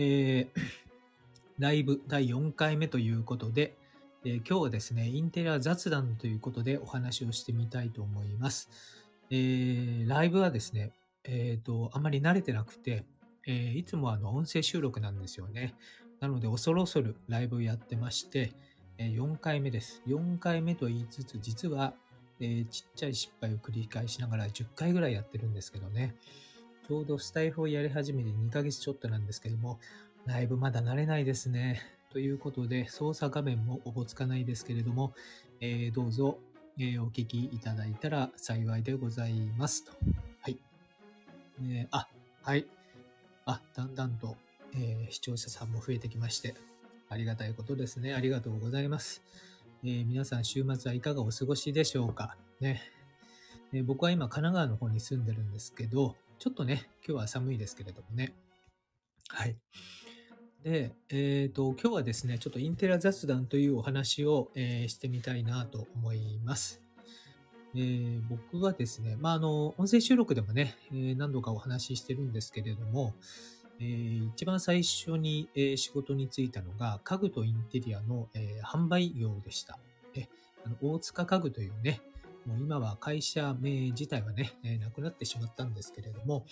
えー、ライブ第4回目ということで、えー、今日はですね、インテリア雑談ということでお話をしてみたいと思います。えー、ライブはですね、えっ、ー、と、あまり慣れてなくて、え、いつもあの音声収録なんですよね。なので、恐る恐るライブをやってまして、え、4回目です。4回目と言いつつ、実は、え、ちっちゃい失敗を繰り返しながら10回ぐらいやってるんですけどね。ちょうどスタイフをやり始めて2ヶ月ちょっとなんですけども、ライブまだ慣れないですね。ということで、操作画面もおぼつかないですけれども、えー、どうぞ、えー、お聞きいただいたら幸いでございますと。はい。えー、あ、はい。あ、だんだんと、え、視聴者さんも増えてきまして、ありがたいことですね。ありがとうございます。え、皆さん週末はいかがお過ごしでしょうかね、え、僕は今神奈川の方に住んでるんですけど、ちょっとね、今日は寒いですけれどもね。はい。で、えっ、ー、と、今日はですね、ちょっとインテリア雑談というお話を、えー、してみたいなと思います。えー、僕はですね、まあ、あの、音声収録でもね、え何度かお話ししてるんですけれども、え一番最初に、え仕事に就いたのが、家具とインテリアの、え販売業でした。えあの大塚家具というね、もう今は会社名自体はね、えなくなってしまったんですけれども、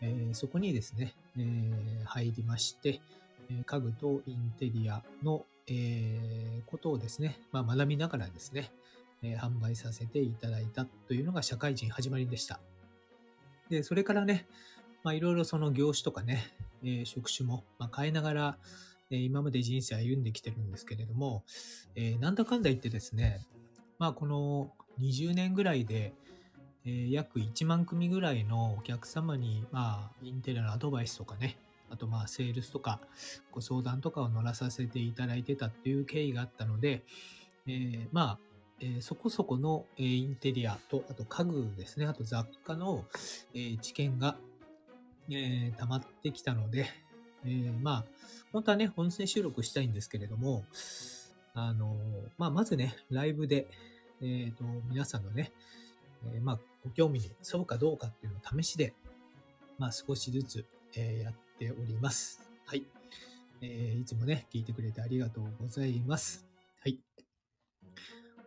えそこにですね、え入りまして、家具とインテリアの、えことをですね、まあ、学びながらですね、え販売させていただいたというのが社会人始まりでした。で、それからね、まあ、いろいろその業種とかね、え職種も、ま変えながら、え今まで人生歩んできてるんですけれども、えなんだかんだ言ってですね、まあこの20年ぐらいで、え約1万組ぐらいのお客様に、まあ、インテリアのアドバイスとかね、あとまあセールスとかご相談とかを乗らさせていただいてたっていう経緯があったので、えー、まあ、えー、そこそこの、え、インテリアと、あと家具ですね、あと雑貨の、え、知見が、え、溜まってきたので、え、まあ、本当はね、音声収録したいんですけれども、あのまあ、まずね、ライブで、えっ、ー、と、皆さんのね、えー、まあ、ご興味に沿うかどうかっていうのを試しで、まあ、少しずつ、えー、やっております。はい。えー、いつもね、聞いてくれてありがとうございます。はい。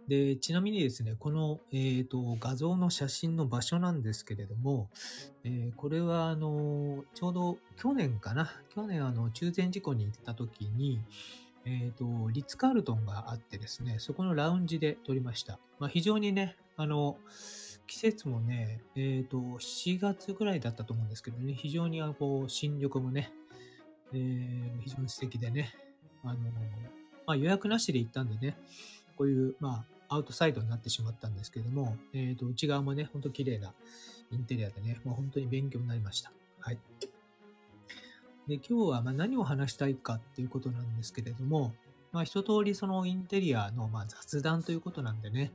で、ちなみにですね、この、えーと、画像の写真の場所なんですけれども、えー、これは、あの、ちょうど去年かな。去年、あの、中禅寺湖に行った時に、えっ、ー、と、リッツ・カールトンがあってですね、そこのラウンジで撮りました。まあ、非常にね、あの、季節もね、えっ、ー、と、7月ぐらいだったと思うんですけどね、非常にこう、新緑もね、えー、非常に素敵でね、あの、まあ、予約なしで行ったんでね、こういう、まあ、アウトサイドになってしまったんですけども、えっ、ー、と、内側もね、ほんと綺麗なインテリアでね、もう本当に勉強になりました。はい。で、今日はま何を話したいかっていうことなんですけれども、まあ、一通りそのインテリアのま雑談ということなんでね、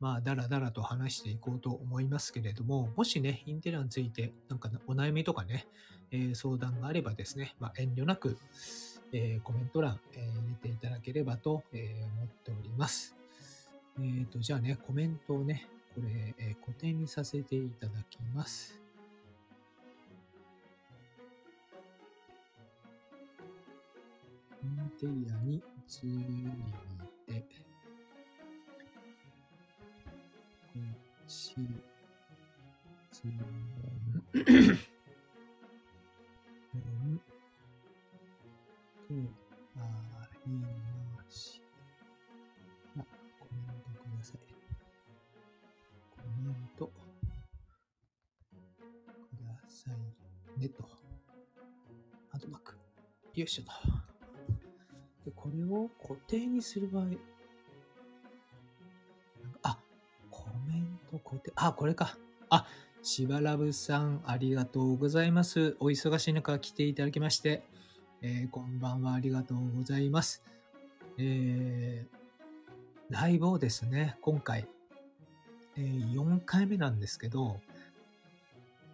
まあ、だらだらと話していこうと思いますけれども、もしね、インテリアについて、なんかお悩みとかね、えー、相談があればですね、まあ、遠慮なく、えー、コメント欄、えー、入れていただければと、え思っております。えっ、と、じゃあね、コメントをね、これ、え固定にさせていただきます。インテリアについて、し、つん、ん、と、ありました。コメントください。コメントくださいねと。あとマーク。よいしょと。これを固定にする場合、こて、あ、これか。あ、しばらぶさん、ありがとうございます。お忙しい中来ていただきまして、えー、こんばんは、ありがとうございます。えー、ライブをですね、今回、えー、4回目なんですけど、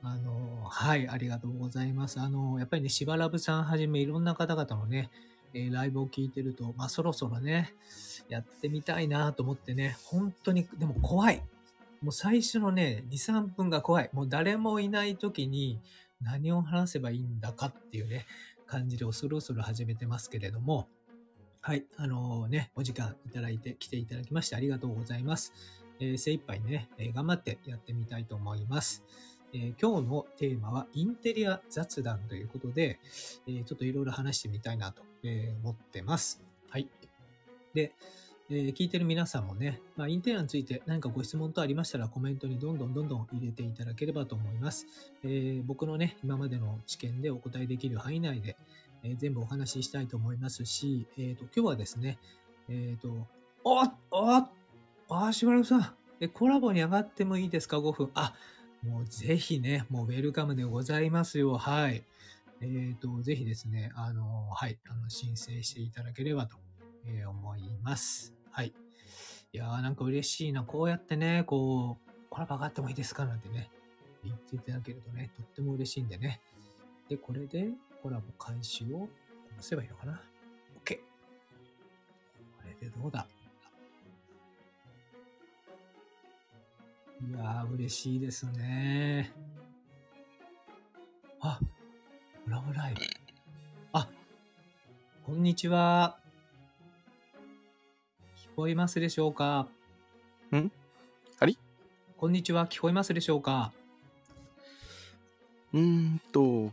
あの、はい、ありがとうございます。あの、やっぱりね、しばらぶさんはじめいろんな方々のね、えー、ライブを聞いてると、まあそろそろね、やってみたいなと思ってね、本当に、でも怖い。もう最初のね、2、3分が怖い。もう誰もいない時に何を話せばいいんだかっていうね、感じでそろそろ始めてますけれども、はい、あのね、お時間いただいて来ていただきましてありがとうございます。えー精一杯ね、えー頑張ってやってみたいと思います。えー今日のテーマはインテリア雑談ということで、えーちょっといろいろ話してみたいなと、えー思ってます。はい。で、えー聞いてる皆さんもね、まあ、インテリアについて何かご質問等ありましたらコメントにどんどんどんどん入れていただければと思います。えー僕のね、今までの知見でお答えできる範囲内で、えー全部お話ししたいと思いますし、えっ、と、今日はですね、えっ、と、おっおっあ、しばらくさん、コラボに上がってもいいですか ?5 分。あ、もうぜひね、もうウェルカムでございますよ。はい。えっ、と、ぜひですね、あの、はい、あの、申請していただければと、えー思います。はい。いやーなんか嬉しいな。こうやってね、こう、コラボ上がってもいいですかなんてね、言っていただけるとね、とっても嬉しいんでね。で、これでコラボ開始を押せばいいのかな ?OK。これでどうだ？いやー、嬉しいですね。あ、コラボライブ。あ、こんにちは。聞こえますでしょうか？ん？ありこんにちは。聞こえますでしょうか？うーんと、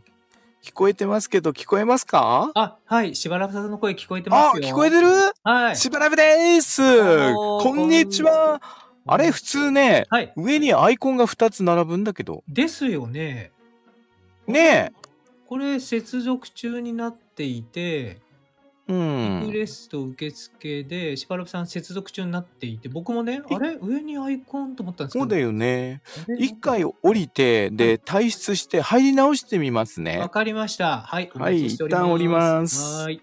聞こえてますけど、聞こえますか？あ、はい。しばらくさんの声聞こえてまあすよ。聞こえてる？はい。しばらくでーすこんにちはあれ、普通ね、はい。上にアイコンが2つ並ぶんだけど。ですよね。ねこれ、接続中になっていて、え。うリんク。エスト受付で、しばらくさん接続中になっていて、僕もね、えあれ？上にアイコンと思ったんですけど。そうだよね。一回降りて、で、退出して入り直してみますわね。かりました。はい。おはい一旦降りますはい。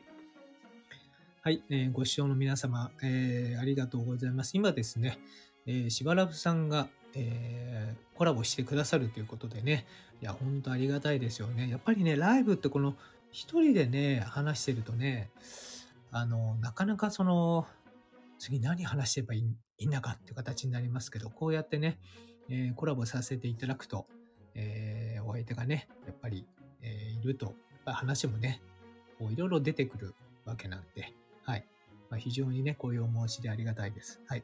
はい、えーご視聴の皆様、えーありがとうございます。今ですね、えーしばらくさんが、えーコラボしてくださるということでね、いや、本当ありがたいですよね。やっぱりね、ライブってこの、一人でね、話してるとね、あの、なかなかその、次何話してればいいんだかっていう形になりますけど、こうやってね、えーコラボさせていただくと、えーお相手がね、やっぱり、えーいると、やっぱ話もね、こういろいろ出てくるわけなんで、はい。まあ、非常にね、こういうお申しでありがたいです。はい。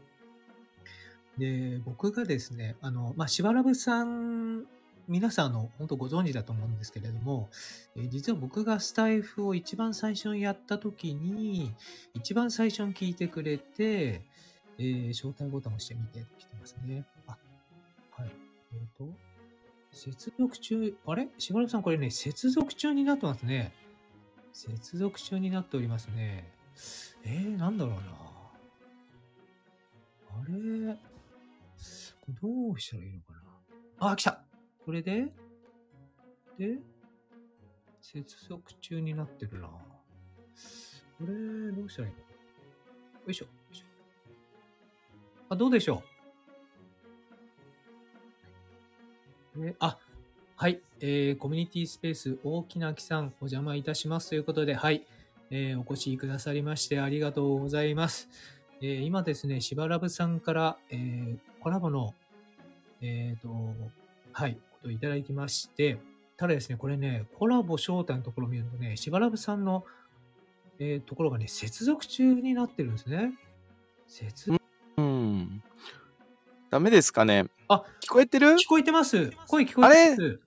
で、僕がですね、あの、まあ、しばらぶさん、皆さん、あの、本当ご存知だと思うんですけれども、え実は僕がスタイフを一番最初にやった時に、一番最初に聞いてくれて、えー招待ボタンを押してみて来てますね。あ、はい。えっ、と、接続中、あれ？しばらくさん、これね、接続中になってますね。接続中になっておりますね。えー、なんだろうな。あれ？どうしたらいいのかな？あ、来たこれで？で、接続中になってるな。これ、どうしたらいいの？よいしょ。よいしょあ、どうでしょう？えあ、はい。えー、コミュニティスペース大きな木さん、お邪魔いたしますということで、はい。えーお越しくださりましてありがとうございます。えー今ですね、しばらぶさんから、えーコラボの、えっ、と、はい、ことをいただきまして、ただですね、これね、コラボ招待のところを見るとね、しばらぶさんの、えーところがね、接続中になってるんですね。接うん。ダメですかねあ、聞こえてる？聞こえてます。声聞こえてます。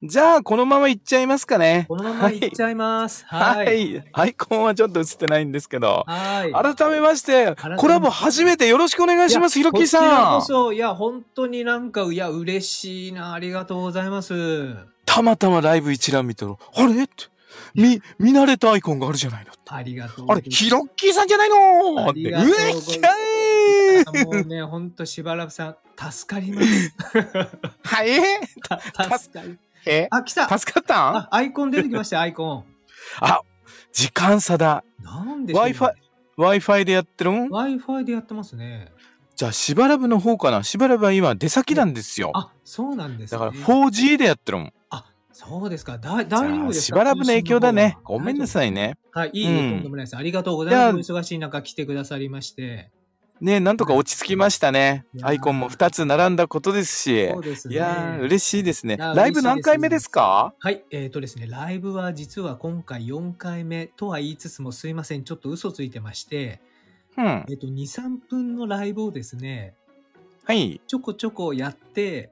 じゃあ、このまま行っちゃいますかねこのままいっちゃいます。ははい。い。アイコンはちょっと映ってないんですけど。はい。改めましてコラボ初めてよろしくお願いします、ひろきこちらさん。こそ、いや、本当になんか、いや、嬉しいな。ありがとうございます。たまたまライブ一覧見たら、あれって、見、見慣れたアイコンがあるじゃないの。ありがとうあれ、ひろっきーさんじゃないのって。うえきゃいもうね、ほんとしばらくさん、助かります。はい た助かり。え？あ、来た助かったん？あ、アイコン出てきました、アイコン。あ、時間差だ。なんで Wi-Fi、Wi-Fi でやってるん？Wi-Fi でやってますね。じゃあ、しばらぶの方かな？しばらぶは今出先なんですよ。あ、そうなんですね。だから 4G でやってるん。あ、そうですか。だ大丈夫ですか？しばらぶの影響だね。ごめんなさいね。はい、いいえ、うんとんでもないです。ありがとうございます。おじ忙しい中来てくださりまして。ね、なんとか落ち着きましたねアイコンも2つ並んだことですしそう。ですね。いやー、嬉しいですね。ライブ何回目ですか？はい、えっ、とですね、ライブは実は今回4回目とは言いつつもすいません、ちょっと嘘ついてまして、うん。えっ、と、2、3分のライブをですね、はい。ちょこちょこやって、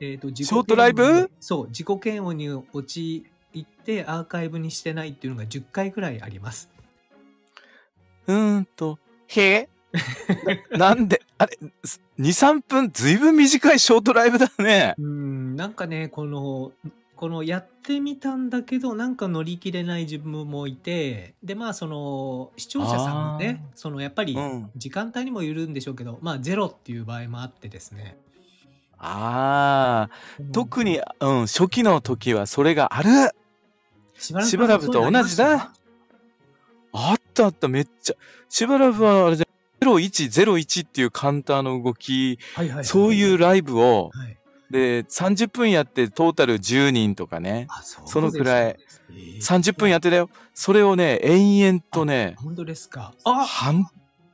えっ、と、自己ショートライブ？そう、自己嫌悪に陥ってアーカイブにしてないっていうのが10回くらいあります。うーんと、へえ なんで、あれ、2、3分、ずいぶん短いショートライブだね。うん、なんかね、この、このやってみたんだけど、なんか乗り切れない自分もいて、で、まあ、その、視聴者さんもね、その、やっぱりう、ん。時間帯にもよるんでしょうけど、まあ、ゼロっていう場合もあってですね。ああ、特に、うん、初期の時はそれがある。しばしばらくと同じだ。あったあった、めっちゃ。しばらくはあれじゃ、0101っていうカウンターの動き、はいはいはい、そういうライブを、はい。で、30分やってトータル10人とかね、あ、そうそのくらい。ですね。30分やってたよ。それをね、延々とね、本当ですか。あ、半、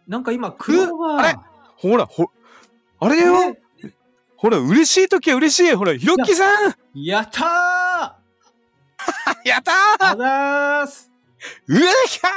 なんか今、黒が、あれ？ほら、ほ、あれよ。え？ほら、嬉しい時は嬉しい。ほら、ひろっきさん。や ったー。あやったー。ざーすうえひゃ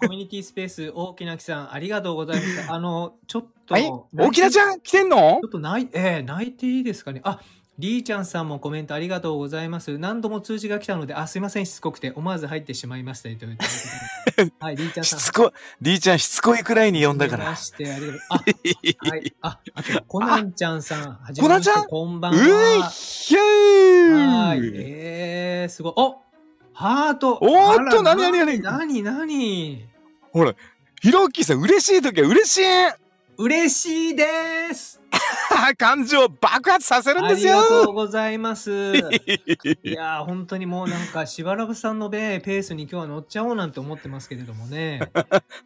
コミュニティスペース、大きなきさん、ありがとうございました。あの、ちょっと、ーはい？大きなちんゃん来てんの？ちょっと泣い、えー泣いていいですかね。あ、りーちゃんさんもコメントありがとうございます。何度も通知が来たので、あ、すいません、しつこくて、思わず入ってしまいました。と はい、りーちゃんさん。しつこい、りーちゃんしつこいくらいに呼んだからま。して、ありがとう。あ、はい。あ、あと、コナンちゃんさん。はじめましてこんばんは。ひゃーはい。えー、すごい。おハートおーっとあら何何何？何何？ほら、ひろっきさん嬉しい時は嬉しい嬉しいです 感情を爆発させるんあですりがとうよございます。いやー、本当にもうなんか、しばらくさんのべペースに今日は乗っちゃおうなんて思ってますけれどもね。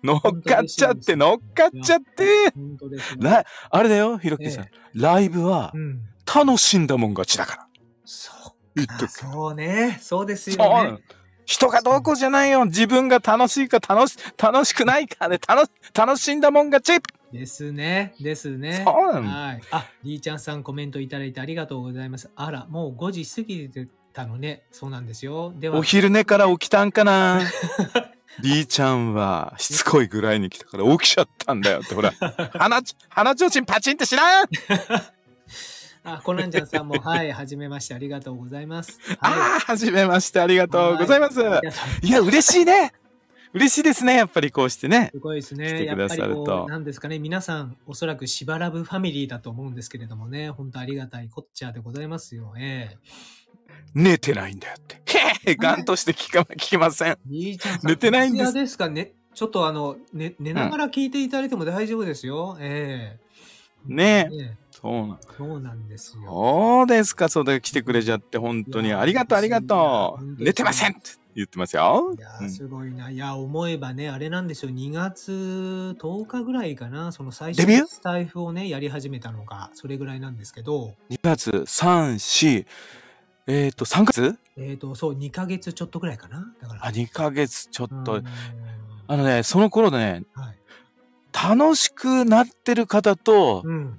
乗っかっちゃって、乗っかっちゃって。本当ですね。ラあれだよ、ひろっきさんえ。ライブはうん。楽しんだもん勝ちだから。そうか。言っとく。そうね。そうですよね。人がどうこうじゃないよ。自分が楽しいか楽し、楽しくないかで、楽、楽しんだもん勝ち。ですね。ですね。そうなのはい。あ、りーちゃんさんコメントいただいてありがとうございます。あら、もう5時過ぎてたのね。そうなんですよ。では、お昼寝から起きたんかな りーちゃんはしつこいぐらいに来たから起きちゃったんだよって、ほら。鼻ち、鼻ちょうちんパチンってしなあ、コナンちゃんさんも、はい、はじめまして、ありがとうございます。あはあ、はじめまして、ありがとうございます。い。いやいや、嬉しいね。嬉しいですね。やっぱりこうしてね。すごいです来ね。やっぱりこう、なんですかね、皆さん、おそらくしばらぶファミリーだと思うんですけれどもね、本当ありがたいこっちゃでございますよ。え寝てないんだよって。へえ、ガンとして聞か、聞きません。ん寝てないんですですかね。ちょっとあの、ね、寝ながら聞いていただいても大丈夫ですよ。ええねえねそうなん。そうなんですよ。そうですか、そうで来てくれちゃって、本当に。ありがとう、ありがとう。寝てませんって言ってますよい。やすごいな。いや、思えばね、あれなんですよ。2月10日ぐらいかな。その最初のスタイフをね、やり始めたのが、それぐらいなんですけど、2月、3、4、えっ、と、3月？えっ、と、そう、2ヶ月ちょっとぐらいかな。だから。あ、2ヶ月ちょっとうん。あのね、その頃ね、はい。楽しくなってる方と、うん。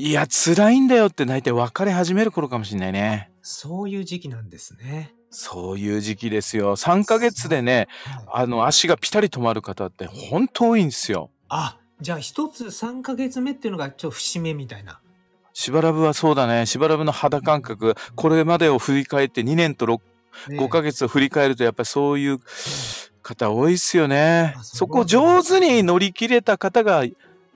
いや、辛いんだよって大体別れ始める頃かもしれないね。そういう時期なんですね。そういう時期ですよ。3ヶ月でね、はい、あの、足がピタリ止まる方って本当多いんですよ。あ、じゃあ一つ3ヶ月目っていうのがちょっと節目みたいな。しばらぶはそうだね。しばらぶの肌感覚、これまでを振り返って2年と6、ね5ヶ月を振り返るとやっぱりそういう方多いっすよねそこを上手に乗り切れた方が、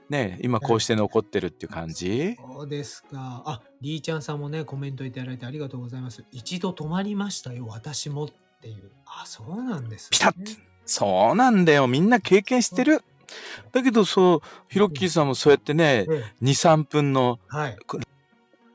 ね、今こうして残ってるっていう感じ？そうですか。あ、りーちゃんさんもね、コメントいただいてありがとうございます。一度止まりましたよ、私もっていう。あ、そうなんです、ね。ピタッそうなんだよ。みんな経験してる。だけどそう、ヒロッキーさんもそうやってね、ええ2、3分のはい。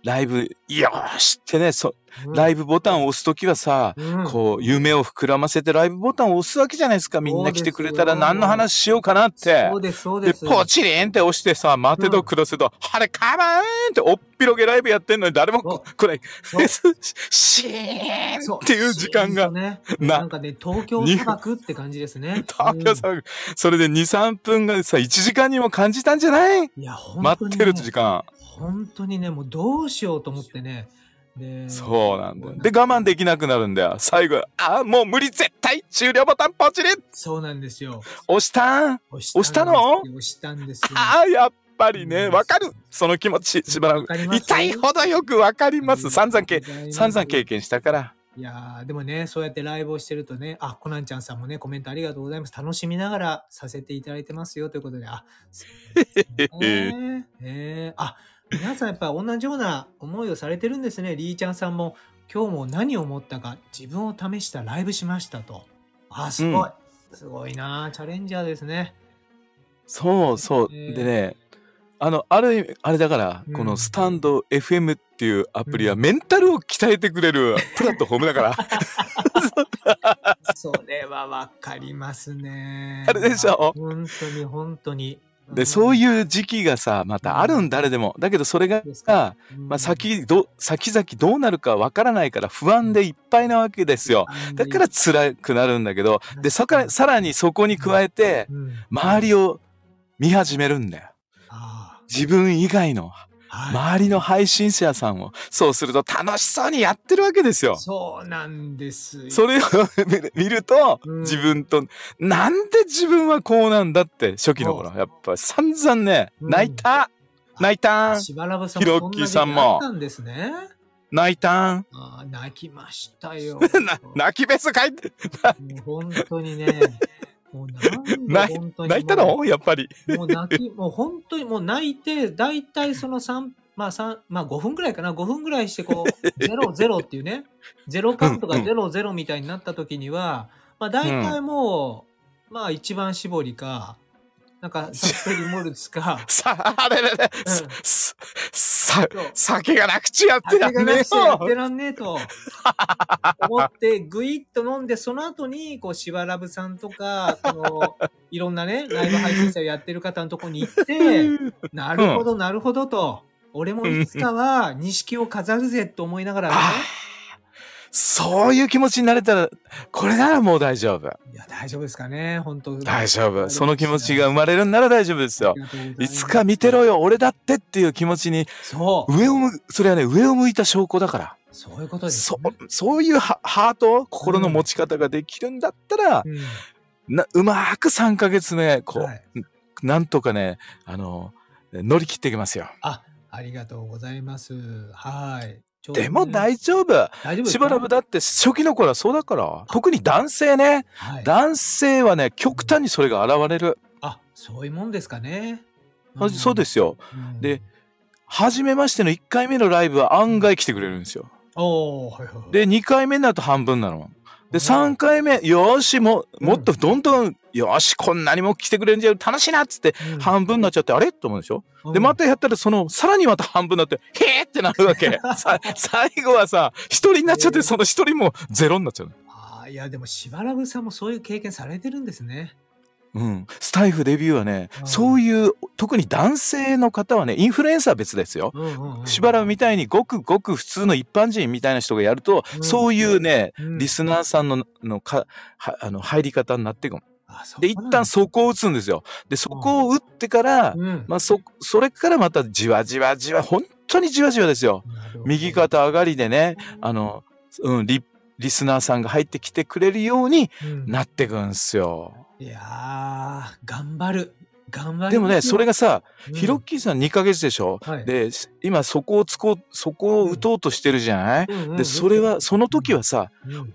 ライブよーしってね、そ、うん。ライブボタンを押すときはさ、うん。こう、夢を膨らませてライブボタンを押すわけじゃないですか。みんな来てくれたら何の話しようかなって。そう。です、そうで、です。ポチリンって押してさ、待てど暮らせど、あれ、カモーンっておっぴろげライブやってんのに誰もこそこれ、フェス、シーそンっていう時間がね、な。なんかね、東京砂漠って感じですね。東京さ、それで2、3分がさ、1時間にも感じたんじゃない？うんいや、本当に、ね。待ってる時間。本当にね、もうどうしようと思ってね。でそうなんだよ。で、我慢できなくなるんだよ。最後、あー、もう無理絶対終了ボタンポチリそうなんですよ。押した？ん押押したの？押したんですよ。ああ、やっぱりね、うんわかる？その気持ち、しばらく。痛いほどよくわかります。散々経、散々経験。験したから。いやーでもね、そうやってライブをしてるとね、あ、コナンちゃんさんもね、コメントありがとうございます。楽しみながらさせていただいてますよということで、あ、そうですねえー あ、皆さんやっぱ同じような思いをされてるんですね。リーちゃんさんも、今日も何を思ったか、自分を試したライブしましたと。あ、すごい。すごいなチャレンジャーですね。そうそう。えーでね、あの、ある意味、あれだから、うんこのスタンド FM っていうアプリはメンタルを鍛えてくれる プラットフォームだから。それはわかりますね。あれでしょ？本当に本当に。で、そうういう時期がさ、またあるん誰でも。だけどそれがまあ、先ど、先々どうなるかわからないから不安でいっぱいなわけですよ。だから辛くなるんだけど、で、そかさらにそこに加えて、うん、周りを見始めるんだよ。あ自分以外の、あはい周りの配信者さんを。そうすると楽しそうにやってるわけですよ。そうなんですよ。それを 見ると、うん自分と、なんで自分はこうなんだって、初期の頃、やっぱ散々ね、うん泣いた、泣いた、んヒロッキーさんも。泣いた、ああ泣きましたよ。な泣きベス書いて、本当にね。もうなんで本当に。泣いたの？やっぱり。もう泣き、もう本当にもう泣いて、だいたいその3、まあ3、まあ5分くらいかな、5分くらいしてこう、ゼロゼロっていうね、ゼロカウントがゼロゼロみたいになった時には、まあ大体もう、まあ一番絞りか、なんかサリモルツか、さ、あれれれ、うん。さ、酒がなくちやって酒がらんねえなくちゃやってよ。らんねえと。思って、ぐいっと飲んで、その後に、こう、しばらぶさんとか、この、いろんなね、ライブ配信者をやってる方のとこに行って、なるほど、なるほどと。俺もいつかは錦を飾るぜと思いながらね。そういう気持ちになれたら、これならもう大丈夫。いや、大丈夫ですかね、本当大丈夫。その気持ちが生まれるんなら大丈夫ですよ。いつか見てろよ。よ、俺だってっていう気持ちに、そう。上を向、それはね、上を向いた証拠だから。そういうことです、そね。そういうハハート、心の持ち方ができるんだったら、うんなうまーく3ヶ月ね、こう、はいなんとかね、あの、乗り切っていきますよ。あ、ありがとうございます。はい。ちょうどねでも大丈夫。大丈夫ですかしばらくだって初期の頃はそうだから。特に男性ね。はい。男性はね、極端にそれが現れる。あ、そういうもんですかね。あそうですよ。うんで、初めましての1回目のライブは案外来てくれるんですよ。おー、はいはいはい。で、2回目になると半分なの。で、3回目、よーし、も、もっとどんどん、よーし、こんなにも来てくれるんじゃ楽しいなっつって、うん。半分になっちゃって、あれ？と思うでしょ？で、またやったら、その、さらにまた半分になって、へーってなるわけ。さ最後はさ、一人になっちゃって、その一人もゼロになっちゃうの。あーいや、でも、しばらぶさんもそういう経験されてるんですね。うん。スタイフデビューはね、うん。そういう、特に男性の方はね、インフルエンサーは別ですよ。しばらくみたいにごくごく普通の一般人みたいな人がやると、うん。そういうね、うん。リスナーさんののかはあの入り方になっていくので、一旦そこを打つんですよ。で、そこを打ってから、うん。まあ、そ、それからまたじわじわじわ、本当にじわじわですよ。右肩上がりでね、あの、うん、リ、リスナーさんが入ってきてくれるようにうん。なってくんすよ。いやー、頑張る。頑張る。でもね、それがさ、うん、ヒロッキーさん2ヶ月でしょ、はいで、今そこをつこう、そこを打とうとしてるじゃない、うんで、それは、その時はさ、うん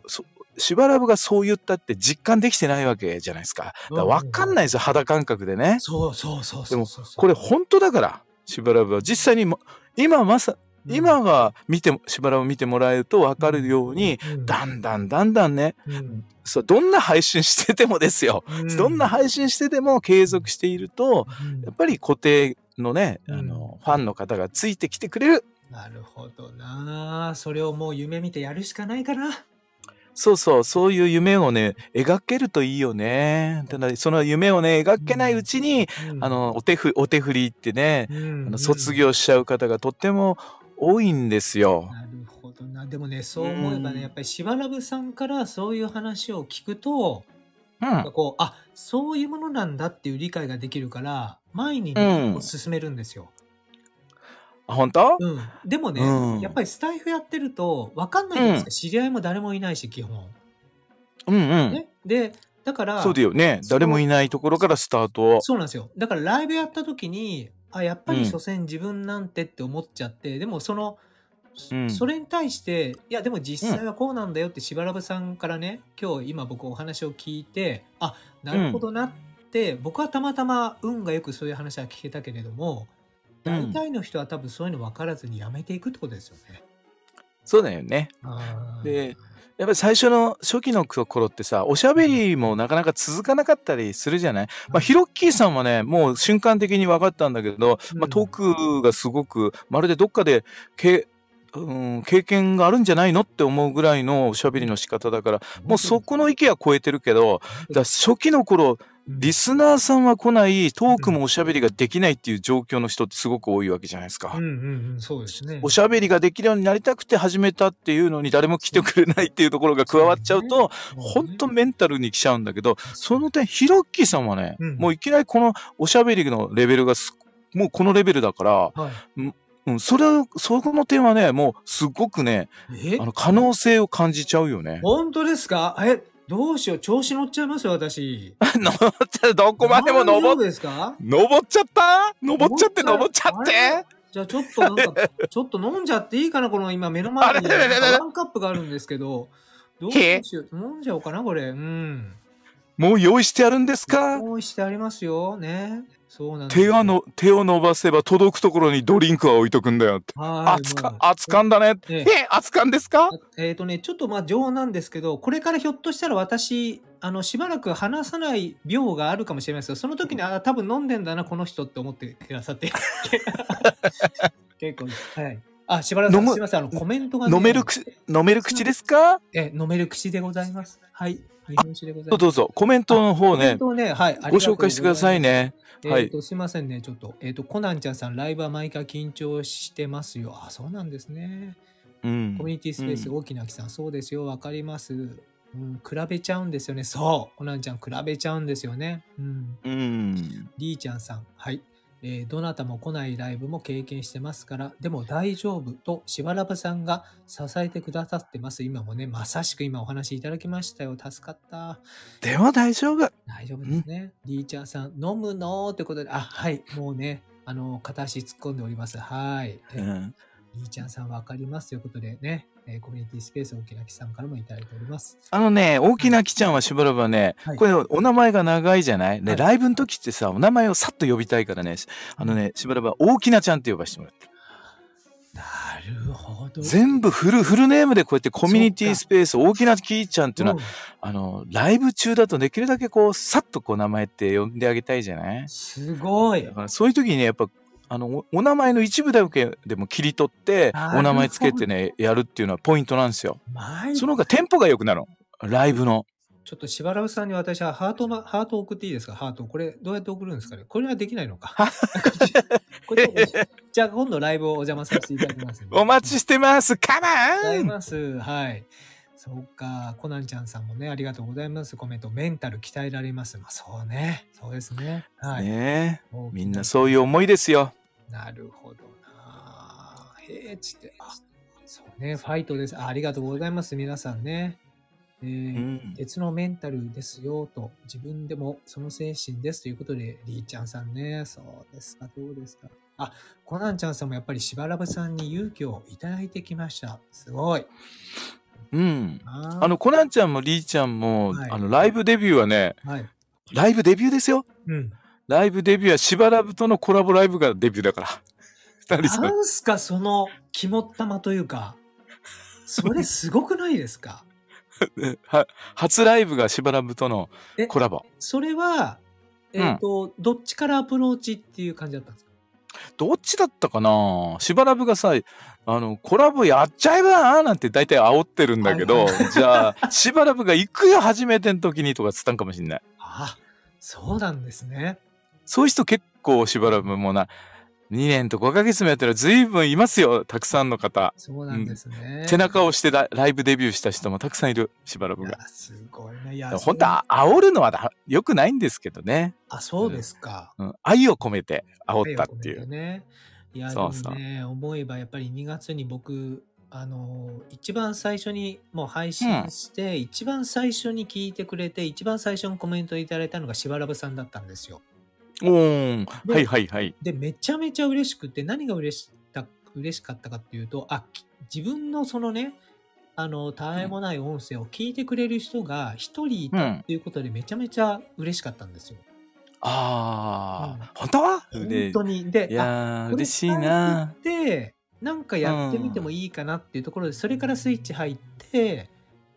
しばらくがそう言ったって実感できてないわけじゃないですか。だから分かんないですよ、肌感覚でね。そうそうそうそうそうそう。これ本当だから、しばらくは。実際にも、今まさ、うん、今が見ても、しばらく見てもらえると分かるように、うん、だんだんだんだんね、うんそうどんな配信しててもですよ。うんどんな配信してても継続していると、うんやっぱり固定のね、うんあの、ファンの方がついてきてくれる。なるほどな。それをもう夢見てやるしかないかな。そうそう、そういう夢をね、描けるといいよね。ただ、その夢をね、描けないうちに、うんあ、の、お手ふ、お手振りってね、うんあの卒業しちゃう方がとっても多いんですよ。なるほどな。でもね、そう思えばうんね、やっぱりしばらぶさんからそういう話を聞くと、うん。こう、あ、そういうものなんだっていう理解ができるから、前にうね、進めるんですよ。あ、本当？うん。でもね、うんやっぱりスタイフやってると、わかんないじゃないですか。知り合いも誰もいないし、基本。うんうん。ね。で、だから、そうだよね。誰もいないところからスタート。そうなんですよ。だからライブやった時に、あ、やっぱうん。り所詮自分なんてって思っちゃって、でもその、うん。それに対して、いやでも実際はこうなんだよってしばらぶさんからね、今日今僕お話を聞いて、あ、なるほどなって、僕はたまたま運がよくそういう話は聞けたけれども、うん。大体の人は多分そういうの分からずにやめていくってことですよね。そうだよね。で、やっぱり最初の初期の頃ってさ、おしゃべりもなかなか続かなかったりするじゃない？まあ、ヒロッキーさんはね、もう瞬間的に分かったんだけど、まあ、うんトークがすごく、まるでどっかで、けうん、経験があるんじゃないのって思うぐらいのおしゃべりの仕方だから、もうそこの域は超えてるけど、だ初期の頃、リスナーさんは来ない、トークもおしゃべりができないっていう状況の人ってすごく多いわけじゃないですか。うんうんうん、そうですね。おしゃべりができるようになりたくて始めたっていうのに誰も来てくれないっていうところが加わっちゃうと、本当メンタルに来ちゃうんだけど、その点、ヒロッキーさんはね、うんもういきなりこのおしゃべりのレベルがすもうこのレベルだから、はい。うん、それは、そこの点はね、もうすごくね、え？あの、可能性を感じちゃうよね。本当ですか？え、どうしよう。調子乗っちゃいますよ、私。登っちゃう、どこまでも登っ、夫ですか？登っちゃった？登っちゃって、登っちゃっあて？れ？じゃあちょっとなんか、ちょっと飲んじゃっていいかなこの今目の前にワンカップがあるんですけど。どうへしよう。飲んじゃおうかなこれ。うん。もう用意してあるんですか？用意してありますよ。ね。そうなんです手がの、手を伸ばせば届くところにドリンクは置いとくんだよって。はい。熱か熱かんだね。ええ、熱かんですか？あえっ、とね、ちょっとまあ情なんですけど、これからひょっとしたら私、あの、しばらく話さない病があるかもしれないですけど、その時に、あ、多分飲んでんだな、この人って思ってくださって。結構。はい。あ、しばらくすみません、あの、コメントが、ね、飲める口、飲める口ですか？え、飲める口でございます。はい。日本酒でございます。どうぞ、コメントの方ね、コメントをね、はい。ご紹介してくださいね。はいえっ、と、すいませんね、ちょっと。えっ、と、コナンちゃんさん、ライブは毎回緊張してますよ。あ、そうなんですね。うんコミュニティスペース、うん大きな木さん、そうですよ、わかります。うん、比べちゃうんですよね。そう。コナンちゃん、比べちゃうんですよね。うん。うん。リーちゃんさん、はい。えーどなたも来ないライブも経験してますから、でも大丈夫と、しばらぶさんが支えてくださってます。今もね、まさしく今お話いただきましたよ。助かった。でも大丈夫。大丈夫ですね。リーチャーさん、飲むのってことで、あ、はい。もうね、あの、片足突っ込んでおります。はい。えうんリーちゃんさんわかりますということでね、えーコミュニティスペース大きなきさんからもいただいております。あのね、大きなきちゃんはしばらくはね、はいこれお名前が長いじゃない？で、はいライブの時ってさ、お名前をさっと呼びたいからね、あのね、しばらくは大きなちゃんって呼ばせてもらって。なるほど。全部フル、フルネームでこうやってコミュニティスペース、大きなきちゃんっていうのは、うんあの、ライブ中だとできるだけこう、さっとこう名前って呼んであげたいじゃない？すごいだ。からそういう時にね、やっぱ、あの、おお名前の一部だけでも切り取ってお名前つけてね、やるっていうのはポイントなんですよ。前その方がテンポが良くなるの。ライブの。ちょっとしばらぶさんに私はハートま、ハート送っていいですか？ハート。これ、どうやって送るんですかね？これはできないのか。じゃあ今度ライブをお邪魔させていただきますんで。お待ちしてます。カありがとうござマンいます。はい。そうか。コナンちゃんさんもね、ありがとうございます。コメント。メンタル鍛えられます。まあそうね。そうですね。はい。ねみんなそういう思いですよ。なるほどな。へえ、つって。あ、そうね。ファイトです。あありがとうございます。皆さんね。えうーん。鉄のメンタルですよと、自分でもその精神ですということで、リーちゃんさんね、そうですか、どうですか。あ、コナンちゃんさんもやっぱりしばらぶさんに勇気をいただいてきました。すごい。うん。ああの、コナンちゃんもリーちゃんも、はいあの、ライブデビューはね、はい。ライブデビューですよ。うん。ライブデビューはしばらぶとのコラボライブがデビューだから。二人さ。なんんすか、その肝っ玉というか、それすごくないですか？は初ライブがしばらぶとのえコラボ。それは、えっ、と、どっちからアプローチっていう感じだったんですか？どっちだったかな？しばらぶがさ、あの、コラボやっちゃえばなんて大体煽ってるんだけど、はい じゃあ、しばらぶが行くよ、初めての時にとかつったんかもしんない。あ、そうなんですね。そういう人結構しばらぶもな、2年と5ヶ月もやったら随分いますよ、たくさんの方。そうなんですね。背中を押してラライブデビューした人もたくさんいる、しばらぶが。すごいね。いや、本当は煽るのはだ良くないんですけどね。あ、そうですか。うん、愛を込めて煽ったっていう。ね。いや、そうそうね、思えばやっぱり2月に僕、あの、一番最初にもう配信して、一番最初に聞いてくれて、一番最初にコメントいただいたのがしばらぶさんだったんですよ。おーん。ではいはいはい。で、めちゃめちゃ嬉しくて、何が嬉した嬉しかったかっていうと、あ、き自分のそのね、あの、たわいもない音声を聞いてくれる人が一人いたうんっていうことでめちゃめちゃ嬉しかったんですよ。ああ、うん本当？は本当に。で、いあや嬉しいな。で、なんかやってみてもいいかなっていうところで、それからスイッチ入って、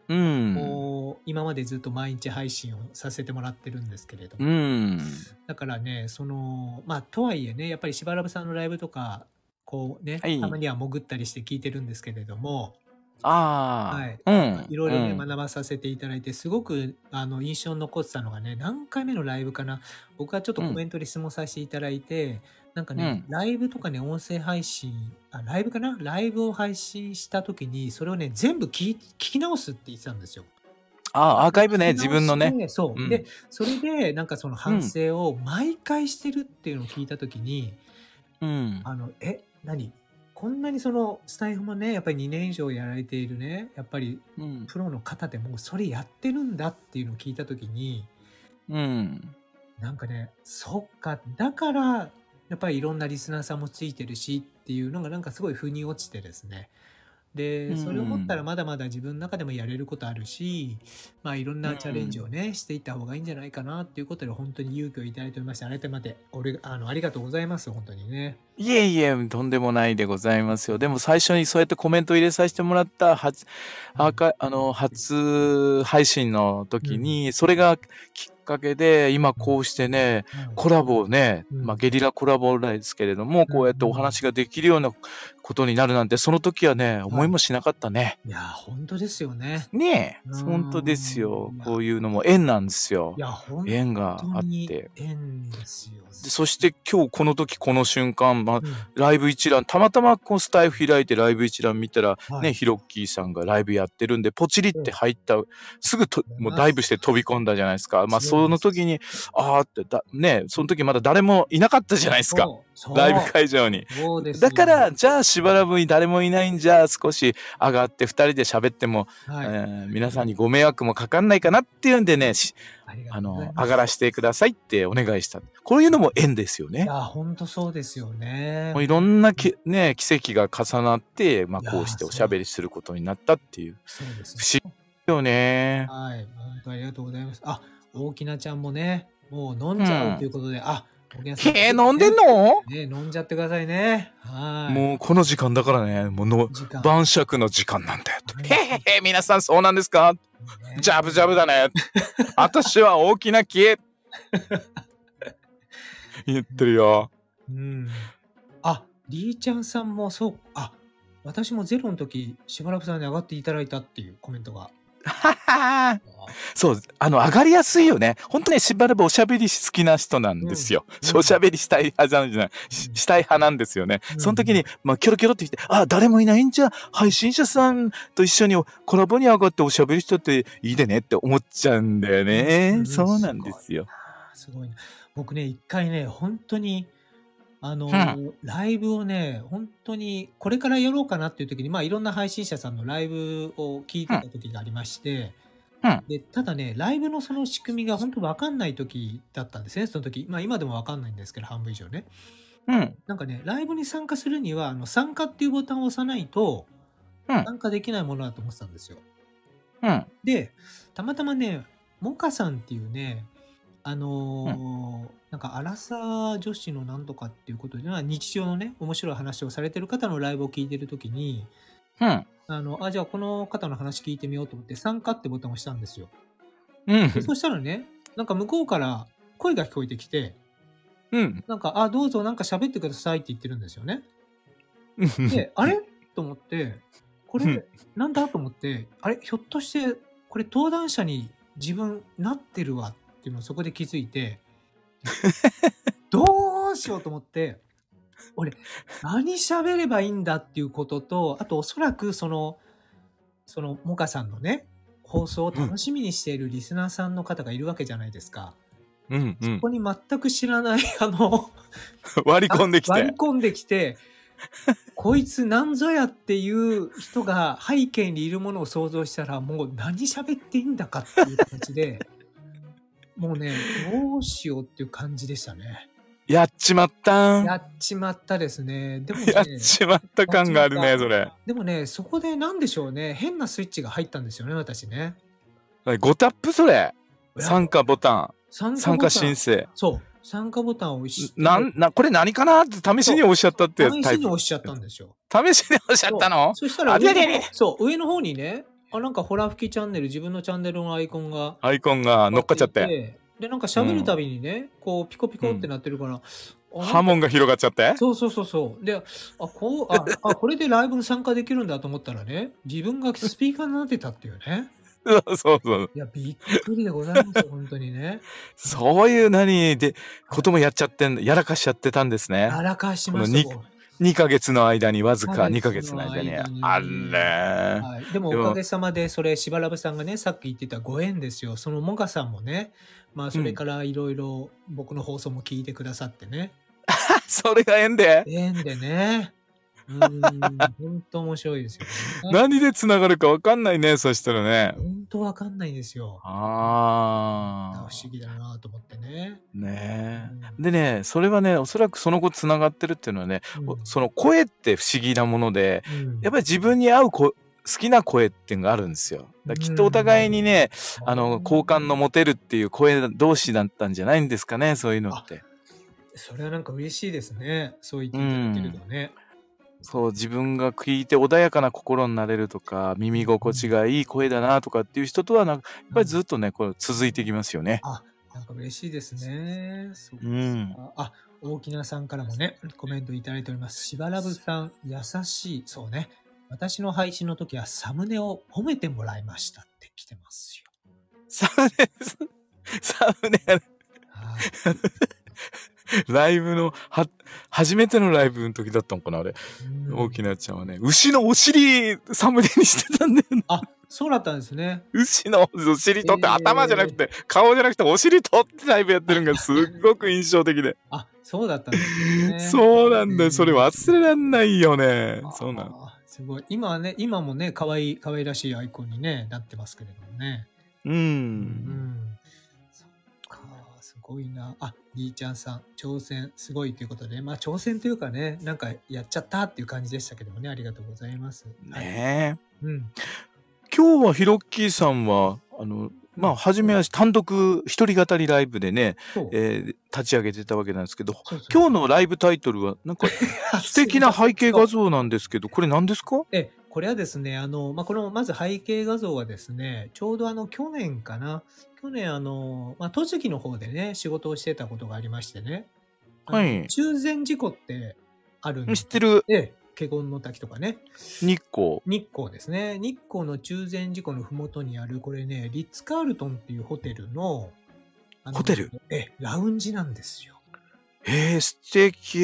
うん。もう今までずっと毎日配信をさせてもらってるんですけれどうも、ん。だからね、その、まあ、とはいえね、やっぱりしばらぶさんのライブとか、こうね、はいたまには潜ったりして聞いてるんですけれども、ああ、はい。うん。いろいろね、うん。学ばさせていただいて、すごくあの印象に残ってたのがね、何回目のライブかな、僕はちょっとコメントで質問させていただいて、なんかね、ライブとかね、音声配信、あ、ライブかな？ライブを配信した時に、それをね、全部聞い聞き直すって言ってたんですよ。ああ、アーカイブね、自分のね。そう。うん。で、それで、なんかその反省を毎回してるっていうのを聞いた時に、うん。あの、え、何？こんなにそのスタイフもね、やっぱり2年以上やられているね、やっぱりうん。プロの方でもそれやってるんだっていうのを聞いたときに、うん。なんかね、そっか、だから、やっぱりいろんなリスナーさんもついてるしっていうのがなんかすごい腑に落ちてですね。で、うんそれを思ったらまだまだ自分の中でもやれることあるし、まあいろんなチャレンジをね、していった方がいいんじゃないかなっていうことで本当に勇気をいただいておりまして、改めて、俺、あの、ありがとうございます、本当にね。いえいえ、とんでもないでございます。よ。でも最初にそうやってコメント入れさせてもらった初、アーカイあの、初配信の時に、それがきっかけで、今こうしてね、コラボをね、うん。まあゲリラコラボですけれども、こうやってお話ができるようなことになるなんて、その時はね、思いもしなかったね。いや、本当ですよね。ねえ、うん本当ですよこういうのも縁なんですよい。や、本縁があって。縁ですよ。でそして今日この時この瞬間、まあ、うんライブ一覧、たまたまこうスタイフ開いてライブ一覧見たら、はいね、ヒロッキーさんがライブやってるんで、ポチリって入った、すぐとうんもうダイブして飛び込んだじゃないですか。まあ、その時に、あーってだ、ね、その時まだ誰もいなかったじゃないですか。ライブ会場に。そうですよだから、じゃあしばらくに誰もいないんじゃ、少し上がって二人で喋っても、はい、えー皆さんにご迷惑もかかんないかなっていうんでね、しあの、上がらせてくださいってお願いした。こういうのも縁ですよね。いや、本当そうですよね。もういろんなき、ね、奇跡が重なって、まあ、こうしておしゃべりすることになったっていう。そうです不思議よね。はい、本当ありがとうございます。あ、大きなちゃんもね、もう飲んじゃうということで、あ、大きなさんえー、飲んでんの？ね、飲んじゃってくださいね。はい。もうこの時間だからね、もうの時間晩酌の時間なんだよと。はいへへへ、皆さんそうなんですか？ねジャブジャブだね。私は大きな木。言ってるよ。うん。あ、りーちゃんさんもそう、あ、私もゼロの時、しばらくさんに上がっていただいたっていうコメントが。ははそう、あの、上がりやすいよね。本当ね、しばらくおしゃべり好きな人なんですよ。うんおしゃべりしたい派じゃない、しうんしたい派なんですよね。うんその時に、まあ、キョロキョロって言って、あ、誰もいないんじゃ、配信者さんと一緒にコラボに上がっておしゃべりしたっていいでねって思っちゃうんだよね。うんそうなんですよ。すごいな。僕ね、一回ね、本当に、あの、うライブをね、本当に、これからやろうかなっていう時に、まあ、いろんな配信者さんのライブを聞いてた時がありまして、うんで、ただね、ライブのその仕組みが本当わかんない時だったんですね、その時。まあ、今でもわかんないんですけど、半分以上ね。うん。なんかね、ライブに参加するには、あの、参加っていうボタンを押さないと、うん参加できないものだと思ってたんですよ。うん。で、たまたまね、モカさんっていうね、あのーなんか、アラサー女子のなんとかっていうことで、まあ日常のね、面白い話をされてる方のライブを聞いてるときに、うん。あの、あ、じゃあこの方の話聞いてみようと思って、参加ってボタンを押したんですよ。うん。でそしたらね、なんか向こうから声が聞こえてきて、うん。なんか、あ、どうぞなんか喋ってくださいって言ってるんですよね。で、あれ？と思って、こうんれ、なんだ？と思って、あれ？ひょっとして、これ登壇者に自分なってるわっていうのをそこで気づいて、どうしようと思って、俺、何喋ればいいんだっていうことと、あとおそらくその、その、モカさんのね、放送を楽しみにしているリスナーさんの方がいるわけじゃないですか。うんうん。ここに全く知らない、あの、割り込んできて。割り込んできて、こいつなんぞやっていう人が背景にいるものを想像したらもう何喋っていいんだかっていう形で、もうね、どうしようっていう感じでしたね。やっちまったん。やっちまったですね。でもやっね、ちまった感があるね、それ。でもね、そこでなんでしょうね、変なスイッチが入ったんですよね、私ね。5タップ？それ。参加ボタン。参参加ボタン申請。そう。参加ボタンを押して、なん、な、これ何かなって試しに押しちゃったって試。しに押しちゃったんですよ。試しに押しちゃったの？そしたらあ上のそう、上の方にね、あ、なんかホラ吹きチャンネル、自分のチャンネルのアイコンがアイコンが乗っかっちゃって。て。で、なんか喋るたびにね、こう、ピコピコってなってるから、あ波紋が広がっちゃって。そうそうそうそう。で、あ、こう、あ、あ、これでライブに参加できるんだと思ったらね、自分がスピーカーになってたっていうね。そ うそうそう。いや、びっくりでございますよ、本当にね。そういう何で、こともやっちゃってん、やらかしちゃってたんですね。やらかしました。2ヶ月の間に、わずか2 2ヶヶ月の間に。あれはい、でもおかげさまでそれしばらぶさんがねさっき言ってたご縁ですよ。そのモカさんもねまあそれからいろいろ僕の放送も聞いてくださってね、それが縁で？縁でね本当面白いですよね。何で繋がるかわかんないね、そしたらね。本当わかんないんですよ。あ不思議だなと思ってね、あ。ねうん。え。でね、それはね、おそらくその後繋がってるっていうのはね、うん。その声って不思議なもので、うん。やっぱり自分に合うこ好きな声っていうのがあるんですよ。きっとお互いにね、あの、好感の持てるっていう声同士だったんじゃないんですかね、そういうのって。それはなんか嬉しいですね。そう言っていただけるとね、そう、自分が聞いて穏やかな心になれるとか、耳心地がいい声だなとかっていう人とはなんか、やっぱりずっとね、こう続いていきますよね。あなんか嬉しいですねそうですかうんあ大きなさんからもね、コメントいただいております。しばらぶさん、優しい。そうね。私の配信の時はサムネを褒めてもらいましたって来てますよ。サムネ、サムネ、はい ライブの、は、初めてのライブの時だったのかな、あれ。うん大きなちゃんはね、牛のお尻サムネにしてたんだよね。あ、そうだったんですね。牛のお尻取って、えー頭じゃなくて、顔じゃなくて、お尻取ってライブやってるのが すっごく印象的で。あ、そうだったんですね。そうなんだよ。それ忘れらんないよねあ。そうなん。あすごい。今はね、今もね、可愛い、可愛らしいアイコンにね、なってますけれどもね。う。うんん。そっか、すごいな。あ、りーちゃんさん、挑戦、すごいということで、まあ、挑戦というかね、なんかやっちゃったっていう感じでしたけどもね、ありがとうございます。はい。ねえ。うん。今日はヒロッキーさんは、あの、まあ、初めは単独一人語りライブでね。えー立ち上げてたわけなんですけど、今日のライブタイトルは、なんか 素敵な背景画像なんですけど、これ何ですか？え、これはですね、あの、まあ、この、まず背景画像はですね、ちょうどあの、去年かな、去年あの、まあ、栃木の方でね、仕事をしてたことがありましてね、はい。中禅寺湖ってあるんです。知ってる？ええ、華厳の滝とかね、日光。日光ですね。日光の中禅寺湖のふもとにある、これね、リッツ・カールトンっていうホテルの、あのホテル？ええ、ラウンジなんですよ。えー、素敵。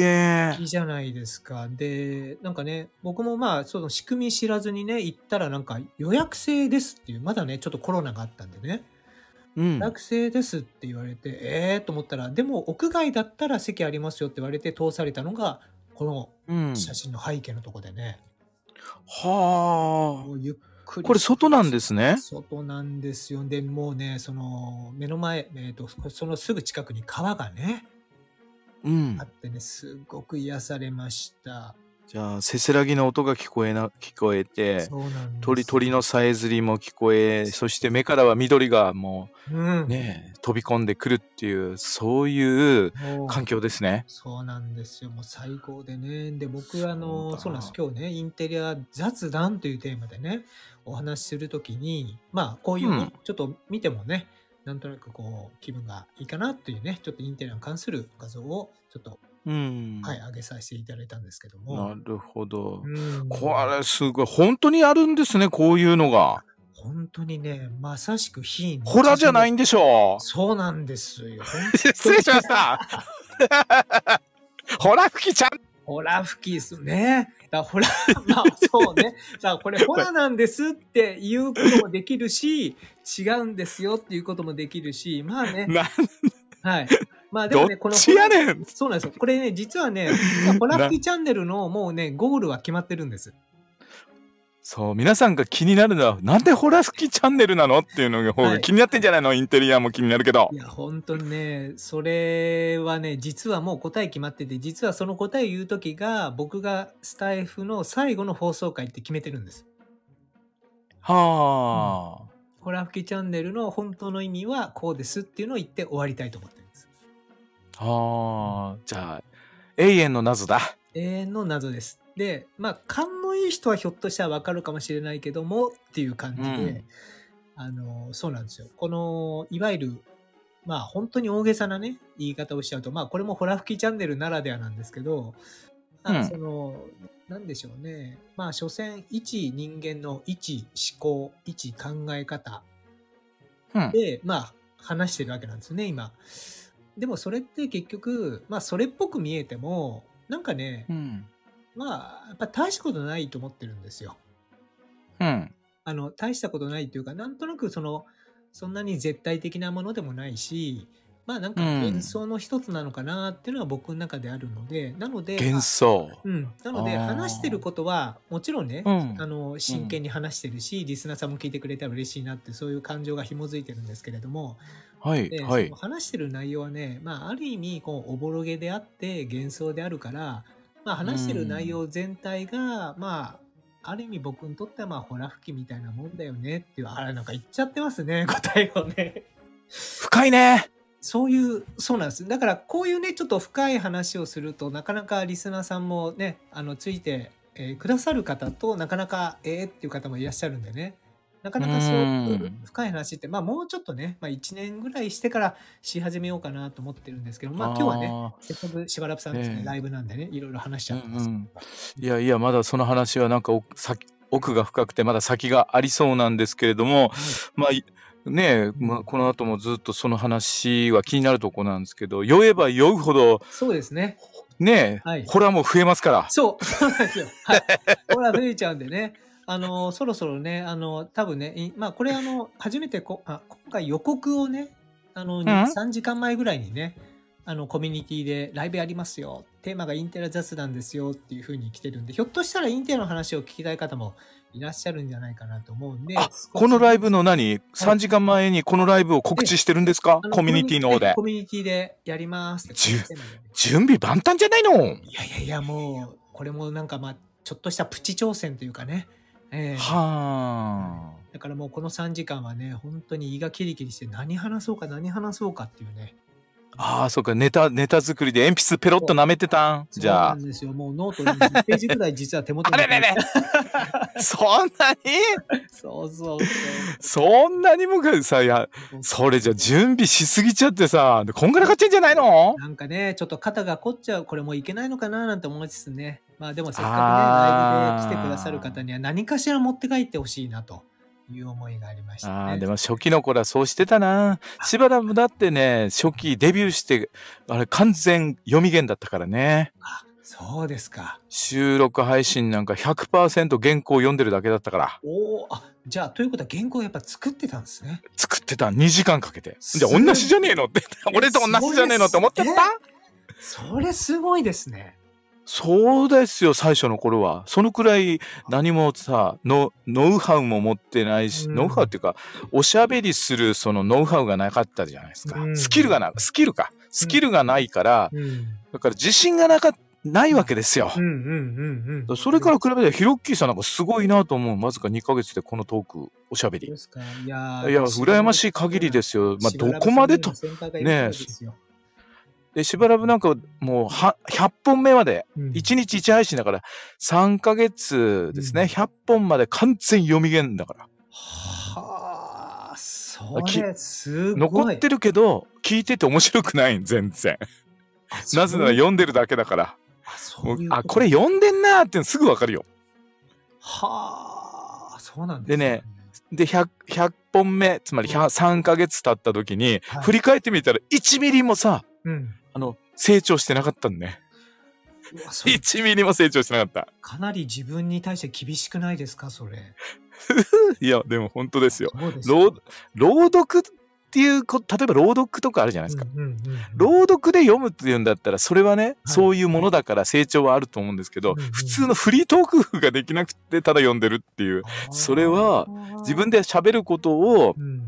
いいじゃないですか。で、なんかね、僕もまあ、その仕組み知らずにね、行ったらなんか予約制ですっていう、まだね、ちょっとコロナがあったんでね、うん予。約制ですって言われて、ええー、と思ったら、でも屋外だったら席ありますよって言われて通されたのが、こうんの。写真の背景のとこでね、はもうゆっくあ。り。これ外なんですね。外なんですよ。で、もうね、その、目の前、えっ、と、そのすぐ近くに川がね、うんあ。ってね、すごく癒されました。じゃあ、せせらぎの音が聞こえな、聞こえて、そうなんです。鳥、鳥のさえずりも聞こえ、そして目からは緑がもうん。うね、飛び込んでくるっていう、そういうもう環境ですね。そうなんですよ。もう最高でね。で、僕、あの、そうだそうなんです。今日ね、インテリア雑談というテーマでね、お話しするときに、まあ、こういうちょっと見てもね、なんとなくこう、気分がいいかなっていうね、ちょっとインテリアに関する画像をちょっと、うん。はい、上げさせていただいたんですけども。なるほど。うんこれすごい。本当にあるんですね、こういうのが。本当にね、まさしく非ホラじゃないんでしょ？そうなんですよ。失礼しました。ホラ吹きちゃん。ホラ吹きですね。だホラ、まあそうね。だこれホラなんですっていうこともできるし、違うんですよっていうこともできるし、まあね。な、はい。まあでもね、この。ちやねん。そうなんですよ。これね、実はね、ホラ吹きチャンネルのもうね、ゴールは決まってるんです。そう、皆さんが気になるのは、なんでホラ吹きチャンネルなのっていうのが方はいが気になってんじゃないの、インテリアも気になるけどい。や、本当にね、それはね、実はもう答え決まってて、実はその答えを言うときが、僕がスタイフの最後の放送回って決めてるんです。はあ。ホラ吹きチャンネルの本当の意味はこうですっていうのを言って終わりたいと思ってるんです。はあ。じゃあ、永遠の謎だ。永遠の謎です。で、まあ、勘のいい人はひょっとしたらわかるかもしれないけどもっていう感じで、うんあの、そうなんですよ。この、いわゆる、まあ、本当に大げさなね、言い方をしちゃうと、まあ、これもホラ吹きチャンネルならではなんですけど、まあうんその、なんでしょうね。まあ、所詮、一人間の一思考、一考え方うん。で、まあ、話してるわけなんですね、今。でもそれって結局、まあ、それっぽく見えても、なんかね、うん。まあ、やっぱ大したことないと思ってるんですよ。うん。あの、大したことないっていうか、なんとなくその、そんなに絶対的なものでもないし、まあなんかうん幻想の一つなのかなっていうのは僕の中であるので、なので、まあ幻想。うん。なので、話してることは、もちろんね、うんあの、真剣に話してるし、リスナーさんも聞いてくれたら嬉しいなって、そういう感情が紐づいてるんですけれども、はい。で、はい。話してる内容はね、まあ、ある意味、こう、おぼろげであって、幻想であるから、まあ、話してる内容全体が、まあ、ある意味僕にとっては、まあ、ホラ吹きみたいなもんだよねっていう、あれ、なんか言っちゃってますね、答えをね。深いね。そういう、そうなんです。だから、こういうね、ちょっと深い話をすると、なかなかリスナーさんもね、あの、ついて、えーくださる方と、なかなか、えーっていう方もいらっしゃるんでね。なかなかそう深い話って、まあもうちょっとね、まあ1年ぐらいしてからし始めようかなと思ってるんですけど、まあ今日はね、あせっかくしばらくさんですね、ええライブなんでね、いろいろ話しちゃってます。うんうんーいやいや、まだその話はなんか奥が深くて、まだ先がありそうなんですけれども、まあ、いねえ、まあ、この後もずっとその話は気になるとこなんですけど、酔えば酔うほど、そうですね。ねえ、はいホラーも増えますから。そう、そうなんですよ。はい。ほら、増えちゃうんでね。あの、そろそろね、あの、多分ね、いまあ、これあの、初めてこ、あ、今回予告をね、あの、ん？3時間前ぐらいにね、あの、コミュニティでライブやりますよ。テーマがインテラ雑談ですよっていう風に来てるんで、ひょっとしたらインテラの話を聞きたい方もいらっしゃるんじゃないかなと思うんで。このライブの何 ?3 時間前にこのライブを告知してるんですか？コミュニティの方でコ。ミュニティでやります準備万端じゃないの？いやいやいや、もう、これもなんかまあ、ちょっとしたプチ挑戦というかね。ええはあ。だからもうこの3時間はね、本当に胃がキリキリして何話そうか何話そうかっていうね。ああ、そうか、ネタ、ネタ作りで鉛筆ペロッと舐めてたん？じゃあそうなん。ですよ。もうノートに10ページぐらい実は手元に。あれれれそんなに？そうそうそう。そんなにもかさ、いや、それじゃ準備しすぎちゃってさ、こんがらがっちゃうんじゃないの？なんかね、ちょっと肩が凝っちゃう、これもういけないのかななんて思いつつね。まあでもせっかくね、ライブで来てくださる方には何かしら持って帰ってほしいなという思いがありましたね。ああ、でも初期の頃はそうしてたな。芝らぶだってね、初期デビューして、あれ完全読み源だったからね。あ、そうですか。収録配信なんか100%原稿読んでるだけだったから。おお、あ、じゃあ、ということは原稿やっぱ作ってたんですね。作ってた2時間かけて。で、すごい同じじゃねえのって。俺と同じじゃねえのって思っちゃった？それすごいですね。そうですよ、最初の頃は。そのくらい何もさ、ノノウハウも持ってないし、うんノウハウっていうか、おしゃべりするそのノウハウがなかったじゃないですか。うんスキルがな、スキルか。スキルがないから、うん。だから自信がなかないわけですよ。それから比べてヒロッキーさんなんかすごいなと思う。わずか2ヶ月でこのトーク、おしゃべり。いですか。いやや、羨ましい限りですよ。まあ、どこまでと。ねで、しばらくなんかもうは100本目まで、うん1日1配信だから、3ヶ月ですね、うん100本まで完全読み源だから。はあ、そそれ、すごい。残ってるけど、聞いてて面白くない全然。あなぜなら読んでるだけだから。あそういうあ、これ読んでんなーってのすぐわかるよ。はあ、そうなんですでね、で、100、100本目、つまり100 3ヶ月経った時に、はい振り返ってみたら1ミリもさ、うん。あの、成長してなかったんね。うわそれ1ミリも成長してなかっかなり自分に対して厳しくないですか、それ。た。いや、でも本当ですよ。すか朗朗読っていうこ、例えば朗読とかあるじゃないですか。朗読で読むっていうんだったら、それはね、はいそういうものだから成長はあると思うんですけど、普通のフリートークができなくて、ただ読んでるっていう、それは自分で喋ることをう、ん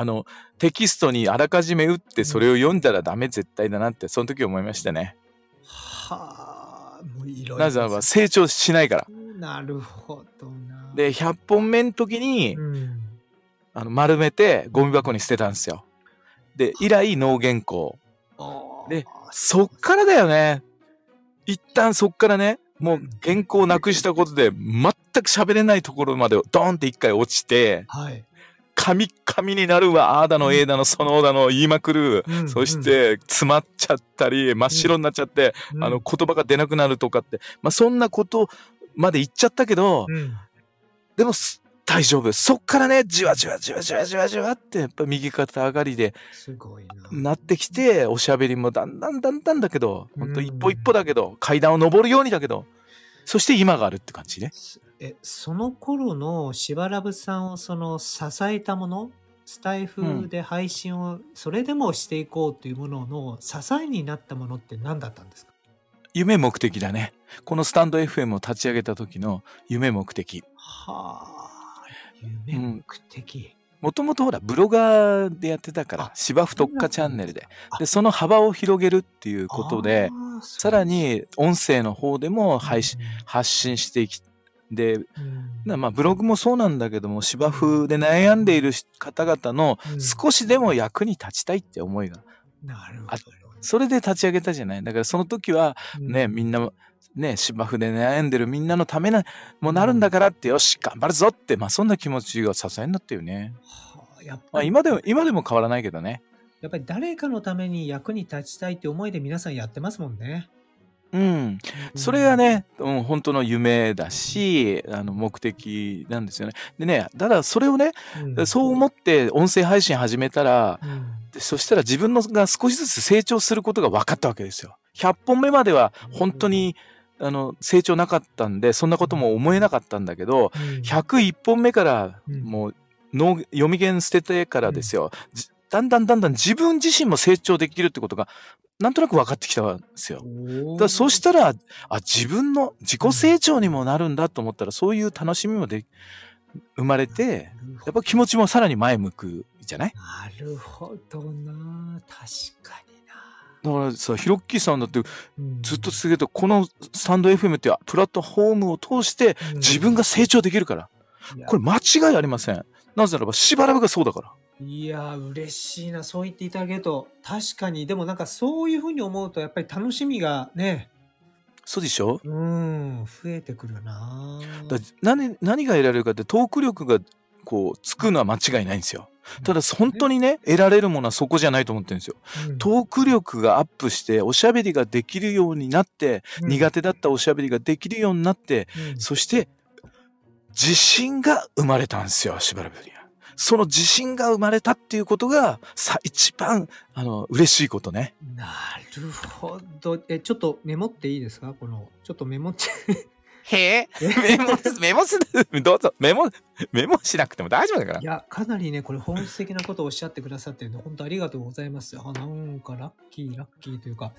あの、テキストにあらかじめ打って、それを読んだらダメ絶対だなって、その時思いましたね。はあ、もういろいろ。なぜならば成長しないから。なるほどな。で、100本目の時に、うん、あの丸めてゴミ箱に捨てたんですよ。で、以来脳原稿。でそっからだよね。一旦そっからね、もう原稿をなくしたことで全く喋れないところまでドーンって一回落ちて、はい。カミッカミになるわ、あーだの、えーだの、そのだの言いまくる。うんそして、詰まっちゃったり、真っ白になっちゃって、うんあの、言葉が出なくなるとかって、まあ、そんなことまで言っちゃったけど、うん、でもす、大丈夫。そっからね、じわじわじわじわじわじわって、やっぱ右肩上がりでな。なってきて、おしゃべりもだんだんだんだんだけど、ほんとうん一歩一歩だけど、階段を登るようにだけど、そして今があるって感じね。え、その頃のしばらぶさんをその支えたもの、スタイフで配信をそれでもしていこうというものの支えになったものって何だったんですか？夢目的だね。このスタンド FM を立ち上げた時の夢目的。はあ、夢目的。もともとほら、ブロガーでやってたからあ、芝生特化チャンネルであ。で、その幅を広げるっていうことで、さらに音声の方でも配信、うん発信していき、で、うんなまあブログもそうなんだけども、芝生で悩んでいる方々のうん少しでも役に立ちたいって思いが、あなるほど。それで立ち上げたじゃない？だからその時はね、うんみんな、ね、芝生で悩んでるみんなのためな、もうなるんだからって、よし、頑張るぞって、まあそんな気持ちが支えになったよね。はあやっまぱ今でも、今でも変わらないけどね。やっぱり誰かのために役に立ちたいって思いで皆さんやってますもんね。うん。それがね、うん、本当の夢だし、あの、目的なんですよね。でね、ただそれをね、うん、そう思って音声配信始めたら、うん。でそしたら自分のが少しずつ成長することが分かったわけですよ。100本目までは本当に、あの、成長なかったんで、そんなことも思えなかったんだけど、うん。101本目からうん。もう脳読み弦捨ててからですよ、じだんだんだんだん自分自身も成長できるってことがなんとなく分かってきたんですよ。だそうしたらあ自分の自己成長にもなるんだと思ったらそういう楽しみもで生まれてやっぱ気持ちもさらに前向くじゃない？なるほどな。確かにだからさヒロッキーさんだってずっと続けてこのスタンド FM っていうプラットフォームを通して自分が成長できるから。これ間違いありません。なぜならばしばらくがそうだから。いや嬉しいな。そう言っていただけると確かに。でもなんかそういうふうに思うとやっぱり楽しみがね。そうでしょ？うん増えてくるな。だ何何が得られるかってトーク力がこうつくのは間違いないんですよ。ただ本当にね得られるものはそこじゃないと思ってるんですよ。うん。トーク力がアップしておしゃべりができるようになって、うん。苦手だったおしゃべりができるようになって、うん。そして自信が生まれたんですよしばらくには。その自信が生まれたっていうことがさ一番あの嬉しいことね。なるほど。えちょっとメモっていいですか？このちょっとメモって。へえ？メモメモすどうぞ。メモメモしなくても大丈夫だから。い。や、かなりね、これ本質的なことをおっしゃってくださってるので、本当ありがとうございます。あ、なんかラッキー、ラッキーというか、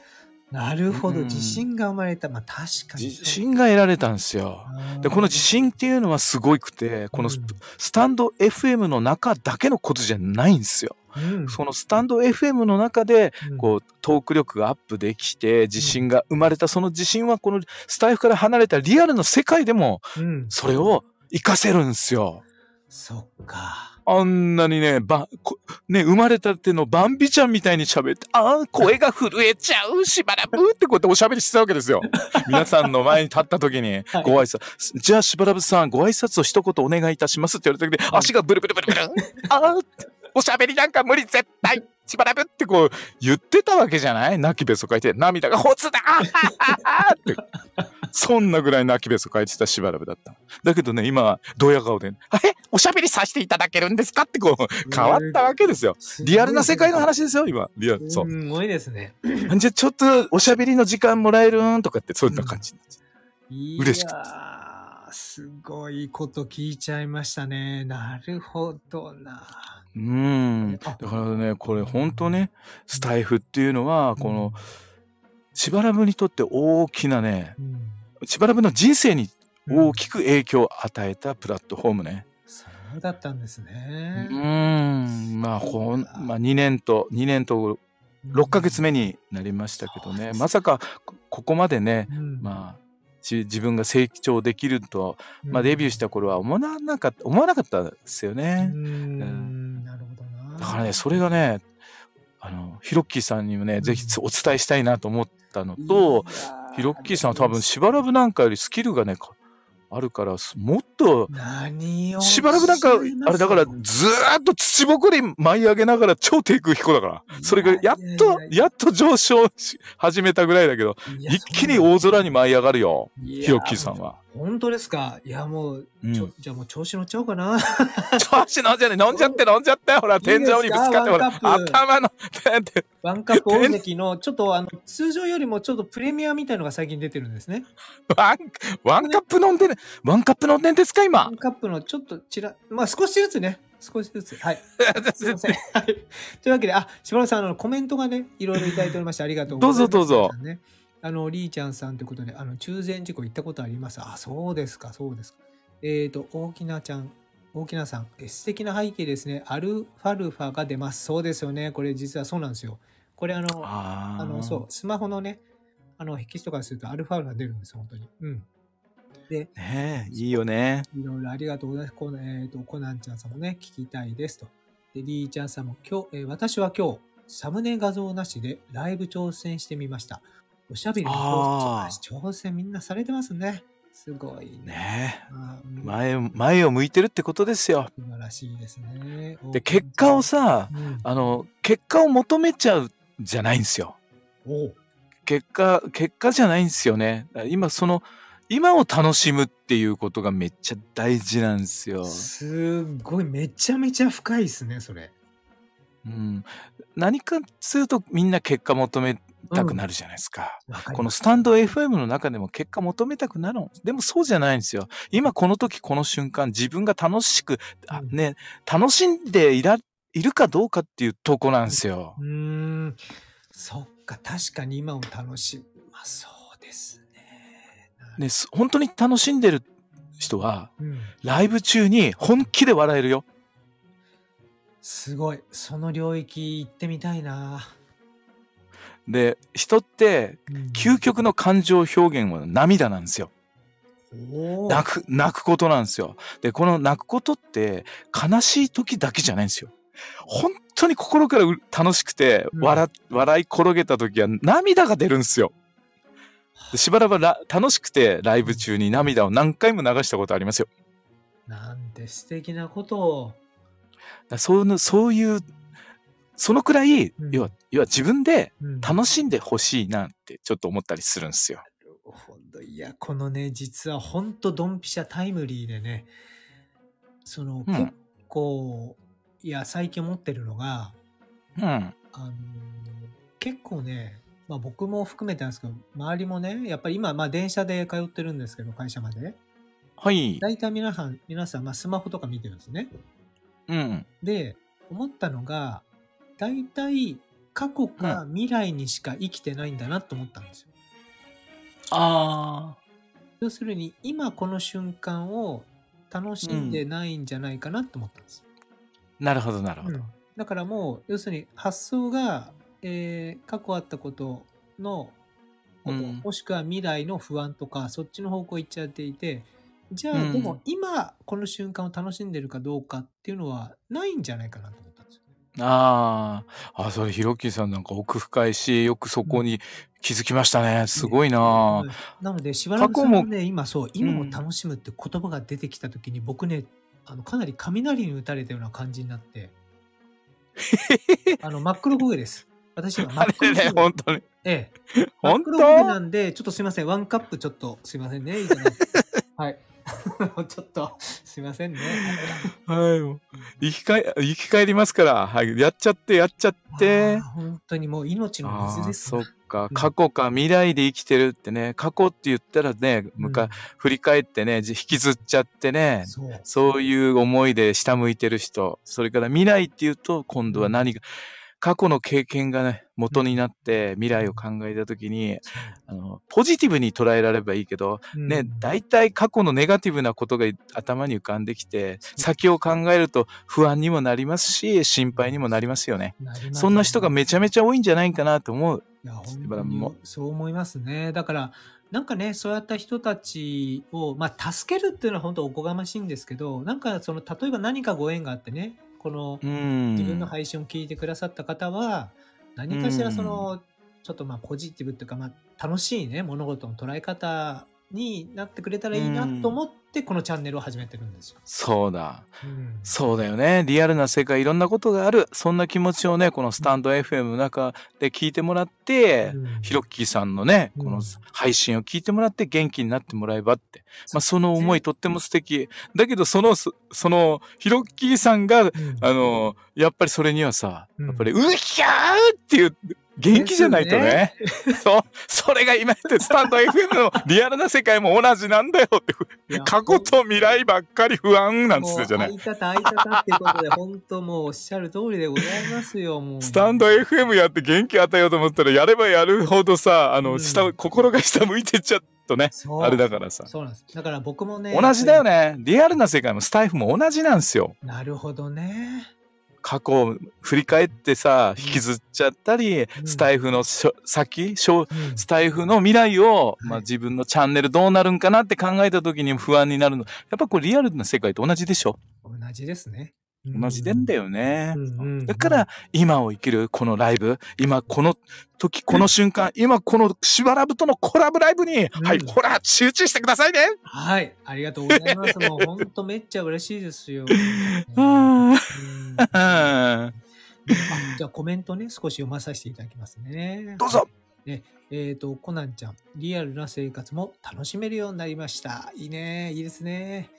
なるほど、うん自信が生まれた。まあ確かに。自信が得られたんですよ。でこの自信っていうのはすごくてこのス,、うんスタンド FM の中だけのことじゃないんですよ。うん、そのスタンド FM の中でうんこうトーク力がアップできて自信が生まれたその自信はこのスタイフから離れたリアルの世界でもうん、それを活かせるんですよ。そっか。あんなにね、ば、こね、生まれたてのバンビちゃんみたいに喋って、ああ、声が震えちゃう、しばらくってこうやっておしゃべりしてたわけですよ。皆さんの前に立った時にはい。ご挨拶、じゃあしばらくさん、ご挨拶を一言お願いいたしますって言われた時に、足がブルブルブルブル、ああ、おしゃべりなんか無理絶対。しばらくってこう言ってたわけじゃない？泣きべそ書いて。涙がホツだ！って。そんなぐらい泣きべそ書いてたしばらくだった。だけどね今はドヤ顔で「えおしゃべりさせていただけるんですか?」ってこう変わったわけですよ。リアルな世界の話ですよ今。リアル。そう。すごいですね。じゃあちょっとおしゃべりの時間もらえるん？とかってそんな感じになっちゃう。嬉しくてすごいこと聞いちゃいましたね。なるほどな。うーん。だからね、これ本当ね、スタイフっていうのは、この、しばらぶにとって大きなね、うん、しばらぶの人生に大きく影響を与えたプラットフォームね。そうだったんですうね。ーん。まあ、ほん、まあ、2年と、2年と6ヶ月目になりましたけどね、まさかこここまでね、うん、まあ、じ自分が成長できると、まあ、デビューした頃は思わなかった、思わなかったですようね。ん、なるほどな。だからね、それがね、あの、ヒロッキーさんにもね、ぜひお伝えしたいなと思ったのと、ヒロッキーさんは多分しばらくなんかよりスキルがね、かあるから、すもっと、しばらくなんか、あれだから、ずーっと土ぼこり舞い上げながら超低空飛行だから。それがやっといやっと上昇し始めたぐらいだけど、一気に大空に舞い上がるよ、ヒヒロッキーさんは。本当ですか？いやもう、うんじゃあもう調子乗っちゃおうかな。調子飲んじゃね、飲んじゃって飲んじゃったよ、ほら、天井にぶつかって、ほら、頭の、てワンカップ大関の、ちょっとあの、通常よりもちょっとプレミアみたいのが最近出てるんですね。ワン、ワンカップ飲んでる、ワンカップ飲んでんですか、ワ今ン。カップのちょっとちら、まあ少しずつね、少しずつ。はい。すいません。はい。というわけで、あ、しばらくさん、あの、コメントがね、いろいろいただいておりまして、ありがとうございます。どうぞどうぞ。あの、りーちゃんさんということで、あの、中禅寺湖行ったことあります？あ、そうですか、そうですか。えっ、と、大きなちゃん、大きなさん、え素敵な背景ですね。アルファルファが出ます。そうですよね。これ実はそうなんですよ。これあの、あの、そう、スマホのね、あの、筆記とかするとアルファールが出るんですよ、本当に。うん。で、ねえ、いいよね。いろいろありがとうございます。このえっ、と、コナンちゃんさんもね、聞きたいですと。で、リーちゃんさんも今日、えー私は今日、サムネ画像なしでライブ挑戦してみました。おしゃべりのあ挑挑戦みんなされてますね。すごいね。ね前を、前を向いてるってことですよ。素晴らしいですね。で、結果をさ、うん、あの、結果を求めちゃうじゃないんですよ。結果、結果じゃないんですよね。今、その、今を楽しむっていうことがめっちゃ大事なんですよ。すごい、めちゃめちゃ深いですね、それ。うん。何かっつうとみんな結果求めたくなるじゃないですか。わかりこのスタンド FM の中でも結果求めたくなるの。でもそうじゃないんですよ。今この時この瞬間自分が楽しく、あうんね、楽しんでいら、いるかどうかっていうとこなんですよ。うーん、そっか、確かに今を楽しむ。まあ、そうですね。ね、す本当に楽しんでる人は、うん、ライブ中に本気で笑えるよ。すごい。その領域行ってみたいな。で、人ってうん究極の感情表現は涙なんですよ。泣く、泣くことなんですよ。で、この泣くことって悲しい時だけじゃないんですよ。本当に心からう楽しくてうん笑、笑い転げた時は涙が出るんですよ。でしばらくら楽しくてライブ中に涙を何回も流したことありますよ。なんて素敵なことを。そういう、そのくらい、うん要は、要は自分でうん楽しんでほしいなってちょっと思ったりするんですよ。なるほどいや、このね、実は本当ドンピシャタイムリーでね、その、うん結構、いや、最近思ってるのが、うん。あのー結構ね、まあ僕も含めてなんですけど、周りもね、やっぱり今、まあ電車で通ってるんですけど、会社まで。はい。大体皆さん、皆さん、まあスマホとか見てるんですね。うん。で、思ったのが、大体過去か未来にしか生きてないんだなと思ったんですよ。あ要するに、今この瞬間を楽しんでないんじゃないかなと思ったんです。ー。なるほど、なるほど。うんだからもう、要するに発想が、えー過去あったことのこと、うんもしくは未来の不安とか、そっちの方向行っちゃっていて、じゃあ、うんでも今この瞬間を楽しんでるかどうかっていうのはないんじゃないかなと思。ああ、あ、それ、ひろきさんなんか奥深いし、よくそこに気づきましたね。すごいなうんなので、しばらくももね、今そう、今を楽しむって言葉が出てきたときに、僕ね、あのかなり雷に打たれたような感じになって、あの、真っ黒焦げです。私今真っ黒焦げ。本当に。ええ。真っ本黒焦げな当んで、ちょっとすいません。ワンカップちょっとすいませんね。いいて はい。ちょっと、すいませんね。はい。もう生き返、生き返りますから。はい。やっちゃって、やっちゃって。本当にもう命の水ですなそっかう。ん過去か未来で生きてるってね。過去って言ったらね、むか、うん振り返ってね、じ引きずっちゃってね。そう。そういう思いで下向いてる人。それから未来っていうと、今度は何が、過去の経験がね、元になって未来を考えたときに、あの、ポジティブに捉えられればいいけど、ね、大体過去のネガティブなことが頭に浮かんできて、先を考えると不安にもなりますし、心配にもなりますよね。そんな人がめちゃめちゃ多いんじゃないかなと思う。いや、そう思いますね。だから、なんかね、そうやった人たちを、まあ、助けるっていうのは本当おこがましいんですけど、なんかその、例えば何かご縁があってね、このうん。自分の配信を聞いてくださった方は、何かしらその、ちょっとまあポジティブっていうか、まあ、楽しいね、物事の捉え方になってくれたらいいなと思って、このチャンネルを始めてるんですよ。そうだ。うんそうだよね。リアルな世界、いろんなことがある。そんな気持ちをね、このスタンド FM の中で聞いてもらって、うんヒロッキーさんのね、うんこの配信を聞いてもらって元気になってもらえばって。まあ、その思いとっても素敵。だけど、その、そその、ヒロッキーさんが、うんあの、やっぱりそれにはさ、うんやっぱり、うひゃーっていう、元気じゃないとね。そう、それが今言ってるスタンド FM のリアルな世界も同じなんだよって、過去と未来ばっかり不安なんつってたじゃないもう。相方相方っていうことで、本当もうおっしゃる通りでございますよ、もう。スタンド FM やって元気与えようと思ったら、やればやるほどさ、あの、うん下、心が下向いてっちゃうとね、あれだからさ。そうなんです。だから僕もね。同じだよね。リアルな世界もスタイフも同じなんですよ。なるほどね。過去を振り返ってさ、うん引きずっちゃったり、うんスタイフの先、スタイフの未来を、はいまあ、自分のチャンネルどうなるんかなって考えた時に不安になるの。やっぱこれリアルな世界と同じでしょ？同じですね。同じでんだよね。だから、今を生きるこのライブ、今この時、この瞬間、今このしばらぶとのコラボライブに、うんはい、ほら、集中してくださいね。はい。ありがとうございます。もう本当めっちゃ嬉しいですよ。じゃあコメントね、少し読まさせていただきますね。どうぞ。えっ、と、コナンちゃん、リアルな生活も楽しめるようになりました。いいね。いいですね。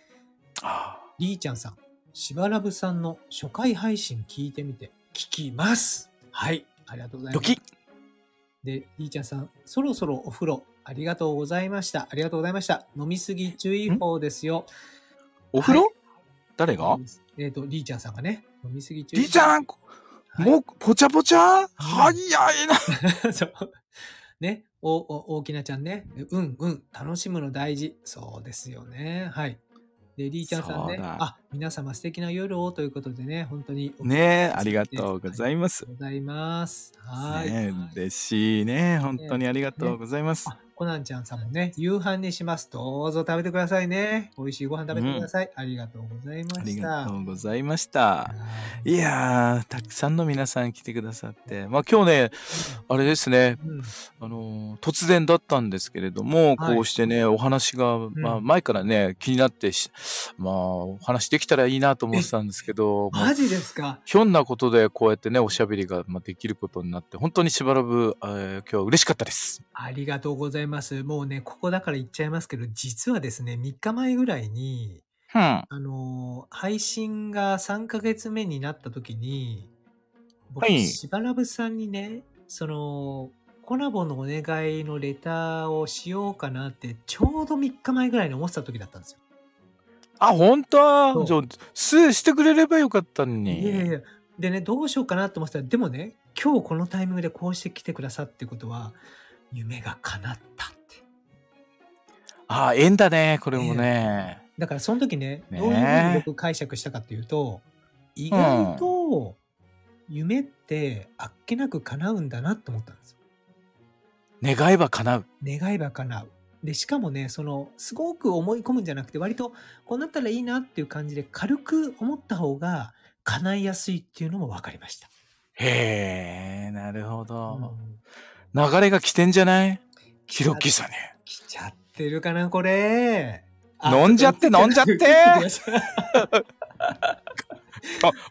ありーちゃんさん、しばらぶさんの初回配信聞いてみて、聞きます。はい。ありがとうございます。ドキで、りーちゃんさん、そろそろお風呂、ありがとうございました。ありがとうございました。飲みすぎ注意報ですよ。お風呂、はい誰が？えっ、と、りーちゃんさんがね、飲みすぎ。りーちゃん、はいもう、ぽちゃぽちゃ、早いな。そう。ね、お、お、大きなちゃんね。うん、うん、楽しむの大事。そうですよね。はい。で、りーちゃんさんねそう。だあ、皆様素敵な夜をということでね、本当に。ねえ、ありがとうございます。ございます。はい。ねえ、嬉しいね。本当にありがとうございます。あ、コナンちゃんさんもね、夕飯にします。どうぞ食べてくださいね。美味しいご飯食べてください。ありがとうございました。ありがとうございました。はいいやー、たくさんの皆さん来てくださって。まあ今日ね、あれですね、うんあのー突然だったんですけれども、はいこうしてね、お話が、まあ前からね、気になってし、まあお話できたらいいなと思ってたんですけど、まあマジですか？ひょんなことでこうやってね、おしゃべりがまあできることになって、本当にしばらく、えー今日は嬉しかったです。ありがとうございます。もうね、ここだから言っちゃいますけど、実はですね、3日前ぐらいに、うん。あのー配信が3ヶ月目になった時に、僕、はいしばらぶさんにね、その、コラボのお願いのレターをしようかなって、ちょうど3日前ぐらいに思ってた時だったんですよ。あ、本当？じゃあ、す、してくれればよかったのに。いやいやいや。でね、どうしようかなと思ってたら、でもね、今日このタイミングでこうして来てくださってことは、夢が叶ったって。あ、縁だね、これもね。だからその時ね、ねどういうふうに僕解釈したかっていうと、意外と夢ってあっけなく叶うんだなと思ったんですよ。願えば叶う。願えば叶う。で、しかもね、その、すごく思い込むんじゃなくて、割とこうなったらいいなっていう感じで軽く思った方が叶いやすいっていうのも分かりました。へえ、なるほど。うん流れが来てんじゃない？ヒロッキーさんに。来ちゃってるかな、これ。飲んじゃって飲んじゃって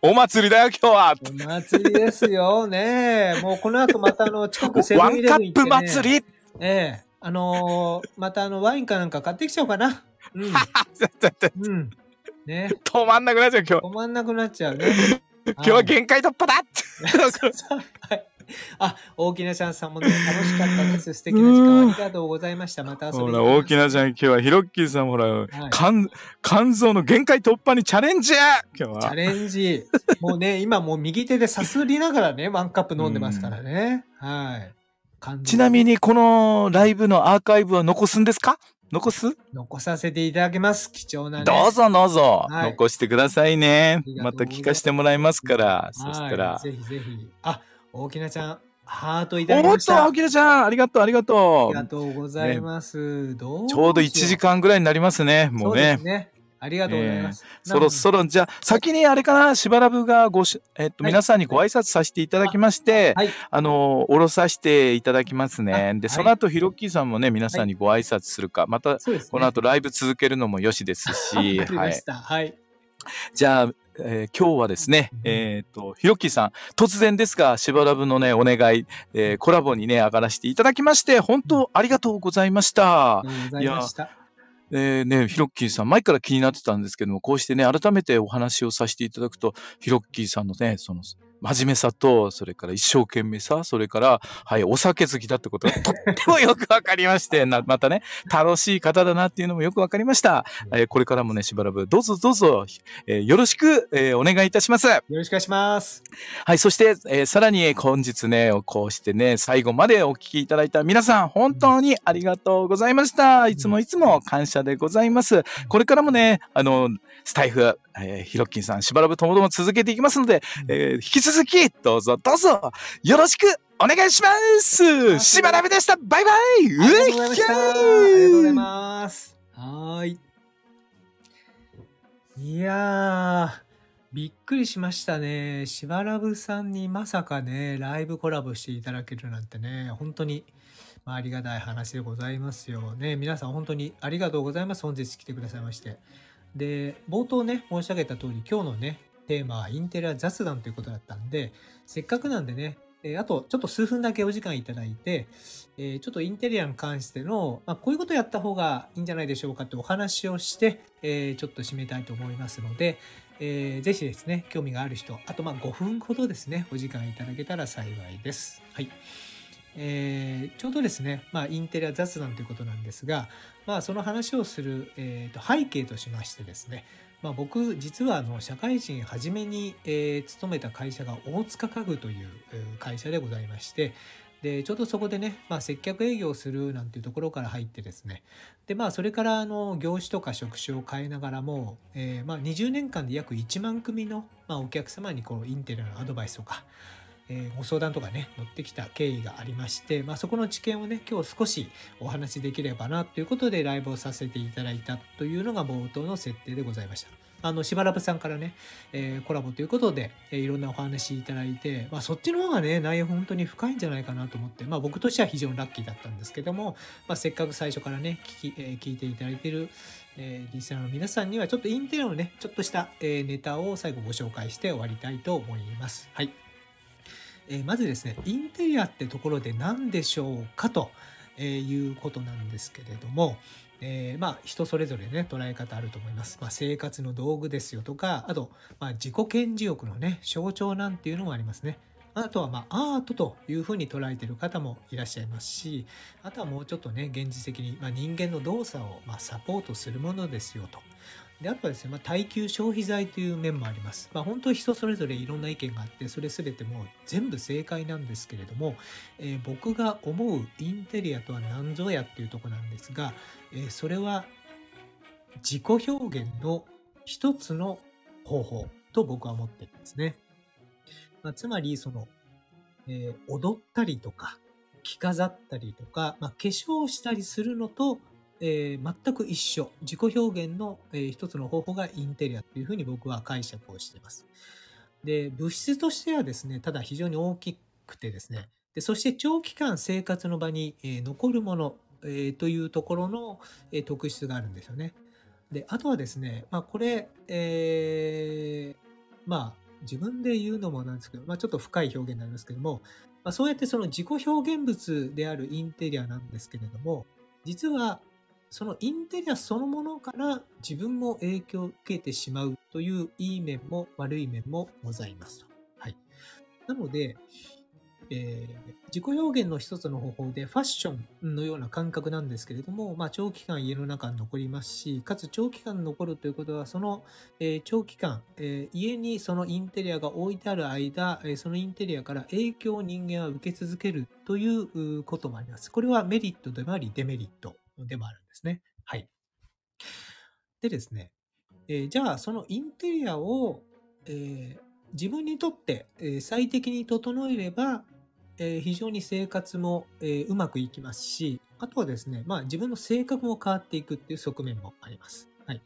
お祭りだよ、今日は。お祭りですよ。ねえ。もうこの後またあの、近くセブワンカンイレブン行って、ね。ップ祭りええ。あのーまたあの、ワインかなんか買ってきちゃおうかな。うん。うん。ね止まんなくなっちゃう、今日。止まんなくなっちゃうね。今日は限界突破だはい。あ、大きなちゃんさんもね、楽しかったです。素敵な時間ありがとうございました。また遊びにほら、大きなちゃん、今日はヒロッキーさん、ほら、い肝、肝臓の限界突破にチャレンジ今日チャは。レンジ。もうね、今もう右手でさすりながらね、ワンカップ飲んでますからね。はい。ちなみに、このライブのアーカイブは残すんですか？残す？残させていただきます。貴重なね。どうぞどうぞ、はい残してくださいねまた聞かせてもらいますから。そはいしたら。ぜひぜひ。あ、大きなちゃん、ハートいおただきーっと、ました。あきらちゃん、ありがとう、ありがあとりがとうございます。どうう？ちょうど1時間ぐらいになりますね、もうねそう。ね。ありがとうございます。そろそろ、じゃあ、先にあれかな、しばらぶがごし、えっと、はい皆さんにご挨拶させていただきまして、はい。あの、おろさせていただきますね。で、あはいその後、ひろっきーさんもね、皆さんにご挨拶するか、また、ね。この後ライブ続けるのもよしですし。はい。じゃあ、えー今日はですね、えっ、と、ひろっきーさん、突然ですが、しばらぶのね、お願い、えーコラボにね、上がらせていただきまして、本当ありがとうございましたあ。りがとうございました。えーね、ヒロッキーさん、前から気になってたんですけども、こうしてね、改めてお話をさせていただくと、ヒロッキーさんのね、その、真面目さと、それから一生懸命さ、それから、はい、お酒好きだってことが とってもよくわかりまして、なまたね、楽しい方だなっていうのもよくわかりました。えーこれからもね、しばらくどうぞどうぞ、えーよろしく、えーお願いいたします。よろしくお願いします。はい、そして、えーさらに本日ね、こうしてね、最後までお聞きいただいた皆さん、本当にありがとうございました。いつもいつも感謝でございます。これからもね、あの、スタイフ、えー、ひろっきんさん、しばらくともども続けていきますので、えー引き続き、どうぞどうぞ、よろしくお願いしますしばらくでしたバイバイありがとうございました。ありがとうございすます。はーい。いやー、びっくりしましたね。しばらぶさんにまさかね、ライブコラボしていただけるなんてね、本当に、まあ、ありがたい話でございますよね。皆さん本当にありがとうございます。本日来てくださいまして。で、冒頭ね、申し上げた通り、今日のね、テーマはインテリア雑談ということだったんで、せっかくなんでね、えあとちょっと数分だけお時間いただいて、えちょっとインテリアに関しての、まあ、こういうことやった方がいいんじゃないでしょうかってお話をして、えちょっと締めたいと思いますので、えーぜひですね、興味がある人、あとまあ5分ほどですね、お時間いただけたら幸いです。はい。えーちょうどですね、まあ、インテリア雑談ということなんですが、まあ、その話をする、えーと背景としましてですね、まあ、僕実はあの社会人初めに、えー勤めた会社が大塚家具という会社でございましてでちょうどそこでね、まあ、接客営業するなんていうところから入ってですねでまあそれからあの業種とか職種を変えながらも、えーまあ、20年間で約1万組の、まあ、お客様にこうインテリアのアドバイスとか、えーご相談とかね乗ってきた経緯がありまして、まあ、そこの知見をね今日少しお話しできればなということでライブをさせていただいたというのが冒頭の設定でございました。あのしばらぶさんからね、えーコラボということで、えーいろんなお話いただいて、まあ、そっちの方がね内容本当に深いんじゃないかなと思って、まあ、僕としては非常にラッキーだったんですけども、まあ、せっかく最初からね聞き、えー聞いていただいている、えーリスナーの皆さんにはちょっとインテリアのねちょっとした、えーネタを最後ご紹介して終わりたいと思います。はいえーまずですねインテリアってところで何でしょうかとえいうことなんですけれども、えーまあ人それぞれね捉え方あると思います。まあ、生活の道具ですよとかあと、まあ、自己顕示欲のね象徴なんていうのもありますね。あとはまあアートというふうに捉えている方もいらっしゃいますしあとはもうちょっとね現実的に、まあ、人間の動作をまサポートするものですよと。であとはですね、まあ、耐久消費財という面もあります。まあ、本当人それぞれいろんな意見があってそれ全てもう全部正解なんですけれども、えー僕が思うインテリアとは何ぞやっていうとこなんですが、えーそれは自己表現の一つの方法と僕は思ってるんですね。まあ、つまりその、えー踊ったりとか着飾ったりとか、まあ、化粧したりするのと、えー全く一緒自己表現の、えー一つの方法がインテリアというふうに僕は解釈をしています。で物質としてはですねただ非常に大きくてですねでそして長期間生活の場に、えー残るもの、えというところの、え特質があるんですよね。であとはですね、まあ、これ、えまあ、自分で言うのもなんですけど、まあ、ちょっと深い表現になりますけども、まあ、そうやってその自己表現物であるインテリアなんですけれども、実はそのインテリアそのものから自分も影響を受けてしまうといういい面も悪い面もございますと。はい。なので、えー、自己表現の一つの方法でファッションのような感覚なんですけれども、まあ、長期間家の中に残りますし、かつ長期間残るということは、その、えー、長期間、えー、家にそのインテリアが置いてある間、えそのインテリアから影響を人間は受け続けるということもあります。これはメリットでもあり、デメリットでもあるんですね。はい。でですね、えじゃあそのインテリアを、え自分にとって、え最適に整えれば、え非常に生活も、えうまくいきますし、あとはですね、まあ自分の性格も変わっていくっていう側面もあります。はい。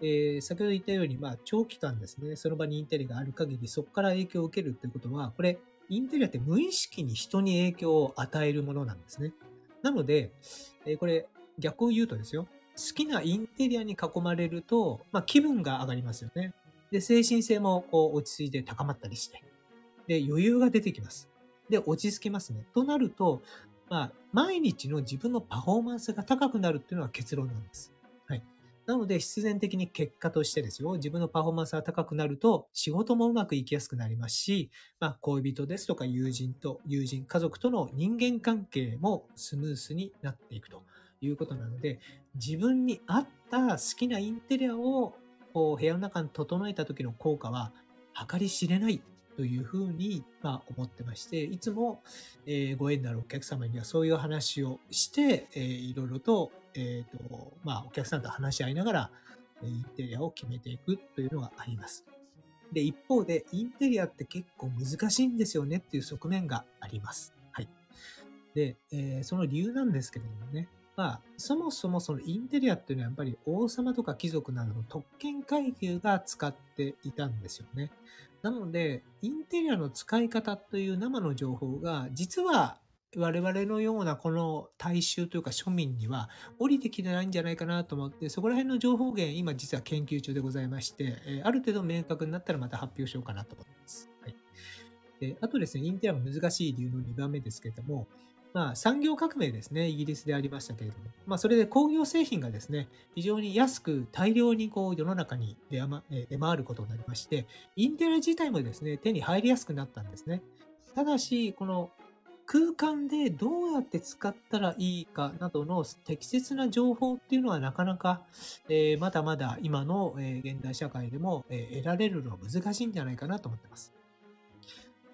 えー、先ほど言ったように、まあ長期間ですね、その場にインテリがある限りそこから影響を受けるっていうことは、これ、インテリアって無意識に人に影響を与えるものなんですね。なので、えー、これ逆を言うとですよ、好きなインテリアに囲まれると、まあ気分が上がりますよね。で、精神性もこう落ち着いて高まったりして、で、余裕が出てきます。で、落ち着きますね。となると、まあ、毎日の自分のパフォーマンスが高くなるっていうのは結論なんです。はい。なので、必然的に結果としてですよ、自分のパフォーマンスが高くなると、仕事もうまくいきやすくなりますし、まあ、恋人ですとか友人と、友人、家族との人間関係もスムースになっていくということなので、自分に合った好きなインテリアをこう部屋の中に整えた時の効果は計り知れないというふうに、まあ、思ってまして、いつも、え、ご縁のあるお客様にはそういう話をして、えー、いろいろと、えっ、ー、と、まあ、お客さんと話し合いながら、インテリアを決めていくというのがあります。で、一方で、インテリアって結構難しいんですよねっていう側面があります。はい。で、えー、その理由なんですけれどもね、まあ、そもそもそのインテリアっていうのはやっぱり王様とか貴族などの特権階級が使っていたんですよね。なので、インテリアの使い方という生の情報が、実は我々のようなこの大衆というか庶民には降りてきてないんじゃないかなと思って、そこら辺の情報源、今実は研究中でございまして、ある程度明確になったらまた発表しようかなと思ってます。はい。であとですね、インテリアも難しい理由の2番目ですけれども、まあ、産業革命ですね、イギリスでありましたけれども、まあ、それで工業製品がですね、非常に安く大量にこう世の中に出ま、出回ることになりまして、インテリア自体もですね、手に入りやすくなったんですね。ただし、この空間でどうやって使ったらいいかなどの適切な情報っていうのはなかなか、えー、まだまだ今の、え、現代社会でも、え、得られるのは難しいんじゃないかなと思ってます。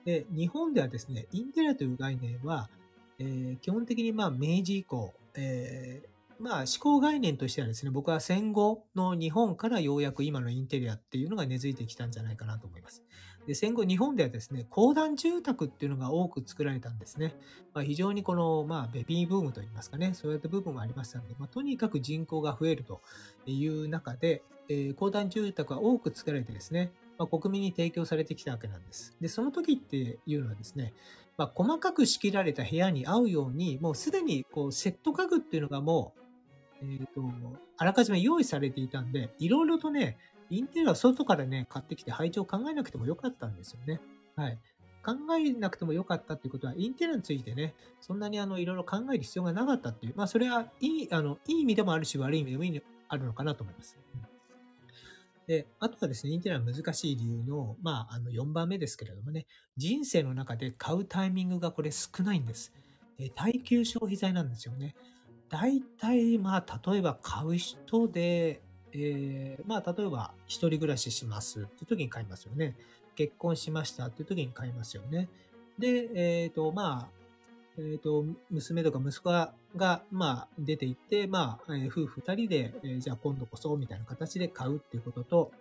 で、日本ではですね、インテリアという概念は、えー、基本的にまあ明治以降、えー、まあ思考概念としてはですね、僕は戦後の日本からようやく今のインテリアっていうのが根付いてきたんじゃないかなと思います。で戦後日本ではですね、公団住宅っていうのが多く作られたんですね。まあ、非常にこの、まあ、ベビーブームといいますかね、そういった部分もありましたので、まあ、とにかく人口が増えるという中で、えー、公団住宅が多く作られてですね、まあ、国民に提供されてきたわけなんです。で、その時っていうのはですね、まあ、細かく仕切られた部屋に合うように、もうすでにこうセット家具っていうのがもう、えっ、ー、と、あらかじめ用意されていたんで、いろいろとね、インテリアを外からね、買ってきて配置を考えなくてもよかったんですよね。はい。考えなくてもよかったっていうことは、インテリアについてね、そんなにあの、いろいろ考える必要がなかったっていう、まあ、それはいい、あの、いい意味でもあるし、悪い意味でもいいあるのかなと思います。うんで、あとはですね、インテリア難しい理由の、まあ、あの、4番目ですけれどもね、人生の中で買うタイミングがこれ少ないんです。え耐久消費財なんですよね。大体、まあ、例えば買う人で、えー、まあ、例えば、一人暮らししますっていう時に買いますよね。結婚しましたっていう時に買いますよね。で、えっ、ー、と、まあ、えっ、ー、と、娘とか息子が、がまあ、出て行って、まあ、えー、夫婦二人で、えー、じゃあ今度こそ、みたいな形で買うっていうことと、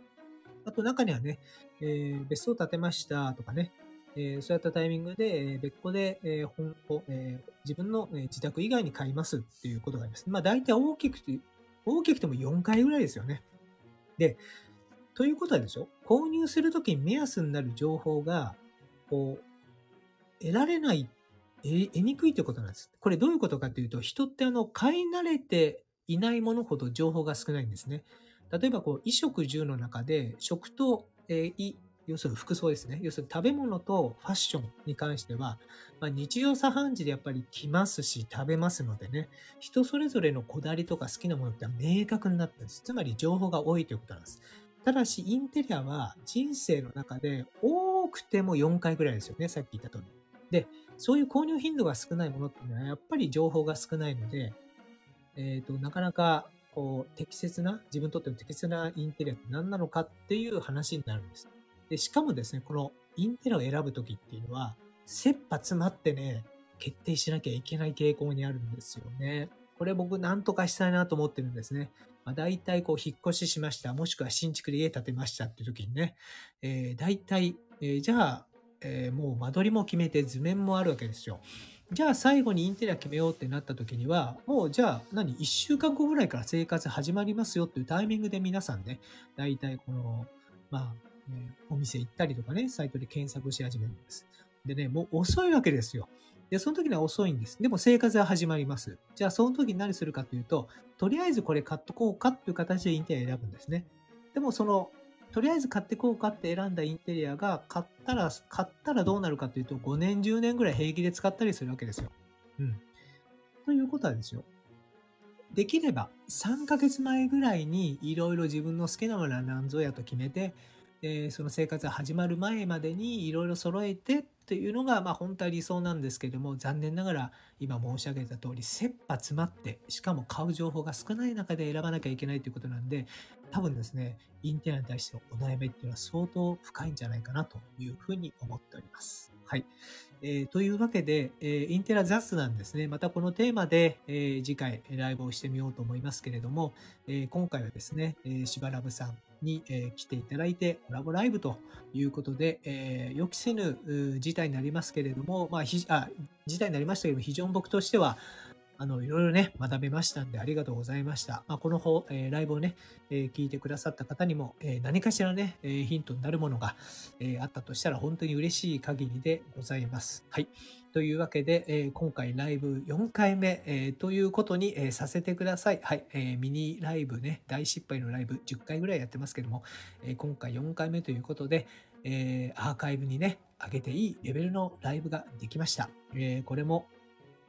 あと中にはね、えー、別荘建てましたとかね、えー、そういったタイミングで、えー、別個で、えー本えー、自分の、自宅以外に買いますっていうことがあります。まあ大体大きくて、大きくても4回ぐらいですよね。で、ということはですよ、購入するときに目安になる情報が、こう、得られないっ得にくいということなんです。これどういうことかというと、人ってあの、買い慣れていないものほど情報が少ないんですね。例えば、こう、衣食住の中で、食と、えー、要するに服装ですね。要するに食べ物とファッションに関しては、まあ、日常茶飯事でやっぱり着ますし食べますのでね、人それぞれのこだわりとか好きなものって明確になってるんです。つまり情報が多いということなんです。ただし、インテリアは人生の中で多くても4回ぐらいですよね。さっき言った通り。で、そういう購入頻度が少ないものっていうのは、やっぱり情報が少ないので、えっ、ー、と、なかなか、こう、適切な、自分にとっての適切なインテリアって何なのかっていう話になるんです。で、しかもですね、このインテリアを選ぶときっていうのは、切羽詰まってね、決定しなきゃいけない傾向にあるんですよね。これ僕なんとかしたいなと思ってるんですね。まあ、大体こう引っ越ししました。もしくは新築で家建てましたっていう時にね、えー、大体、えー、じゃあ、えー、もう間取りも決めて図面もあるわけですよ。じゃあ最後にインテリア決めようってなった時には、もうじゃあ何 ?1 週間後ぐらいから生活始まりますよっていうタイミングで皆さんね、大体この、まあ、え、お店行ったりとかね、サイトで検索し始めるんです。でね、もう遅いわけですよ。で、その時には遅いんです。でも生活は始まります。じゃあその時に何するかというと、とりあえずこれ買っとこうかっていう形でインテリア選ぶんですね。でもそのとりあえず買ってこうかって選んだインテリアが買ったら、買ったらどうなるかというと、5年、10年ぐらい平気で使ったりするわけですよ。うん。ということはですよ。できれば3ヶ月前ぐらいにいろいろ自分の好きなものは何ぞやと決めて、えその生活が始まる前までにいろいろ揃えてというのが、まあ本当は理想なんですけども、残念ながら今申し上げた通り、切羽詰まって、しかも買う情報が少ない中で選ばなきゃいけないということなんで、多分ですね、インテリアに対してのお悩みっていうのは相当深いんじゃないかなというふうに思っております。はい。えー、というわけで、えー、インテラ雑談ですね。またこのテーマで、えー、次回ライブをしてみようと思いますけれども、え今回はですね、えしばらぶさんに、え来ていただいてコラボライブということで、え予期せぬ事態になりますけれども、まあ、ひあ事態になりましたけども、非常に僕としては、あの、いろいろね、学べましたんでありがとうございました。まあ、この方、えー、ライブをね、えー、聞いてくださった方にも、えー、何かしらね、えヒントになるものが、えあったとしたら本当に嬉しい限りでございます。はい。というわけで、え今回ライブ4回目、えということに、えさせてください。はい、えミニライブね、大失敗のライブ10回ぐらいやってますけども、え今回4回目ということで、えアーカイブにね、上げていいレベルのライブができました。えこれも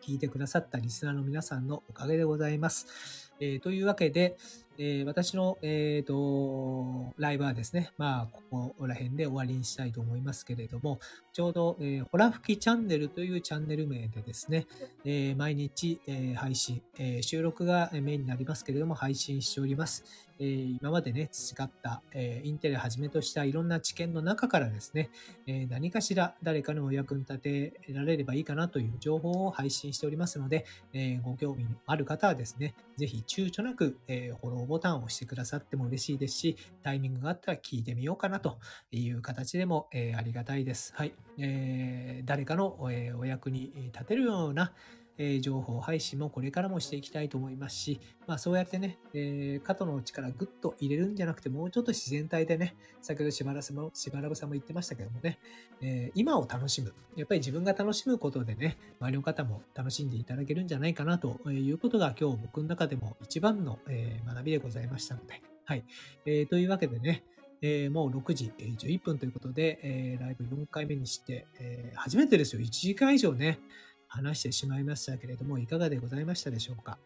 聞いてくださったリスナーの皆さんのおかげでございます。えー、というわけで、えー、私の、えーと、ライブはですね、まあ、ここら辺で終わりにしたいと思いますけれども、ちょうど、えー、ホラ吹きチャンネルというチャンネル名でですね、えー、毎日、えー、配信、えー、収録がメインになりますけれども、配信しております。えー、今までね、培った、えー、インテリはじめとしたいろんな知見の中からですね、えー、何かしら誰かのお役に立てられればいいかなという情報を配信しておりますので、えー、ご興味のある方はですね、ぜひ躊躇なく、えー、フォローボタンを押してくださっても嬉しいですし、タイミングがあったら聞いてみようかなという形でも、えー、ありがたいです。はい。えー、誰かの、えー、お役に立てるような、え情報配信もこれからもしていきたいと思いますし、まあそうやってね、えー、肩の力グッと入れるんじゃなくて、もうちょっと自然体でね、先ほどしばらさも、しばらぶさんも言ってましたけどもね、えー、今を楽しむ。やっぱり自分が楽しむことでね、周りの方も楽しんでいただけるんじゃないかなということが今日僕の中でも一番の、え学びでございましたので、はい。えー、というわけでね、えー、もう6時11分ということで、えー、ライブ4回目にして、えー、初めてですよ。1時間以上ね、話してしまいましたけれども、いかがでございましたでしょうか？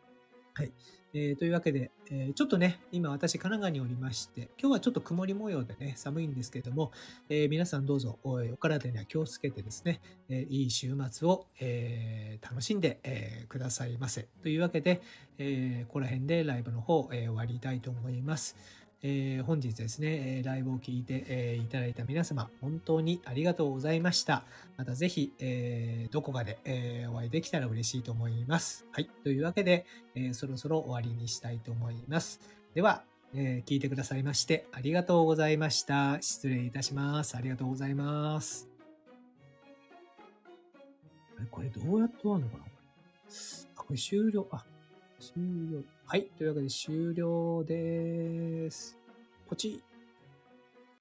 はい。えー、というわけで、えー、ちょっとね、今私神奈川におりまして、今日はちょっと曇り模様でね、寒いんですけども、えー、皆さんどうぞお体には気をつけてですね、えいい週末を、え楽しんで、えくださいませ。というわけで、えここら辺でライブの方、え終わりたいと思います。えー、本日ですね、えライブを聞いて、え、いただいた皆様、本当にありがとうございました。またぜひ、えー、どこかで、えお会いできたら嬉しいと思います。はい。というわけで、えそろそろ終わりにしたいと思います。では、え聞いてくださいましてありがとうございました。失礼いたします。ありがとうございます。これどうやって終わるのかな、これ終了。あ、終了。はい。というわけで終了です。ポチッ。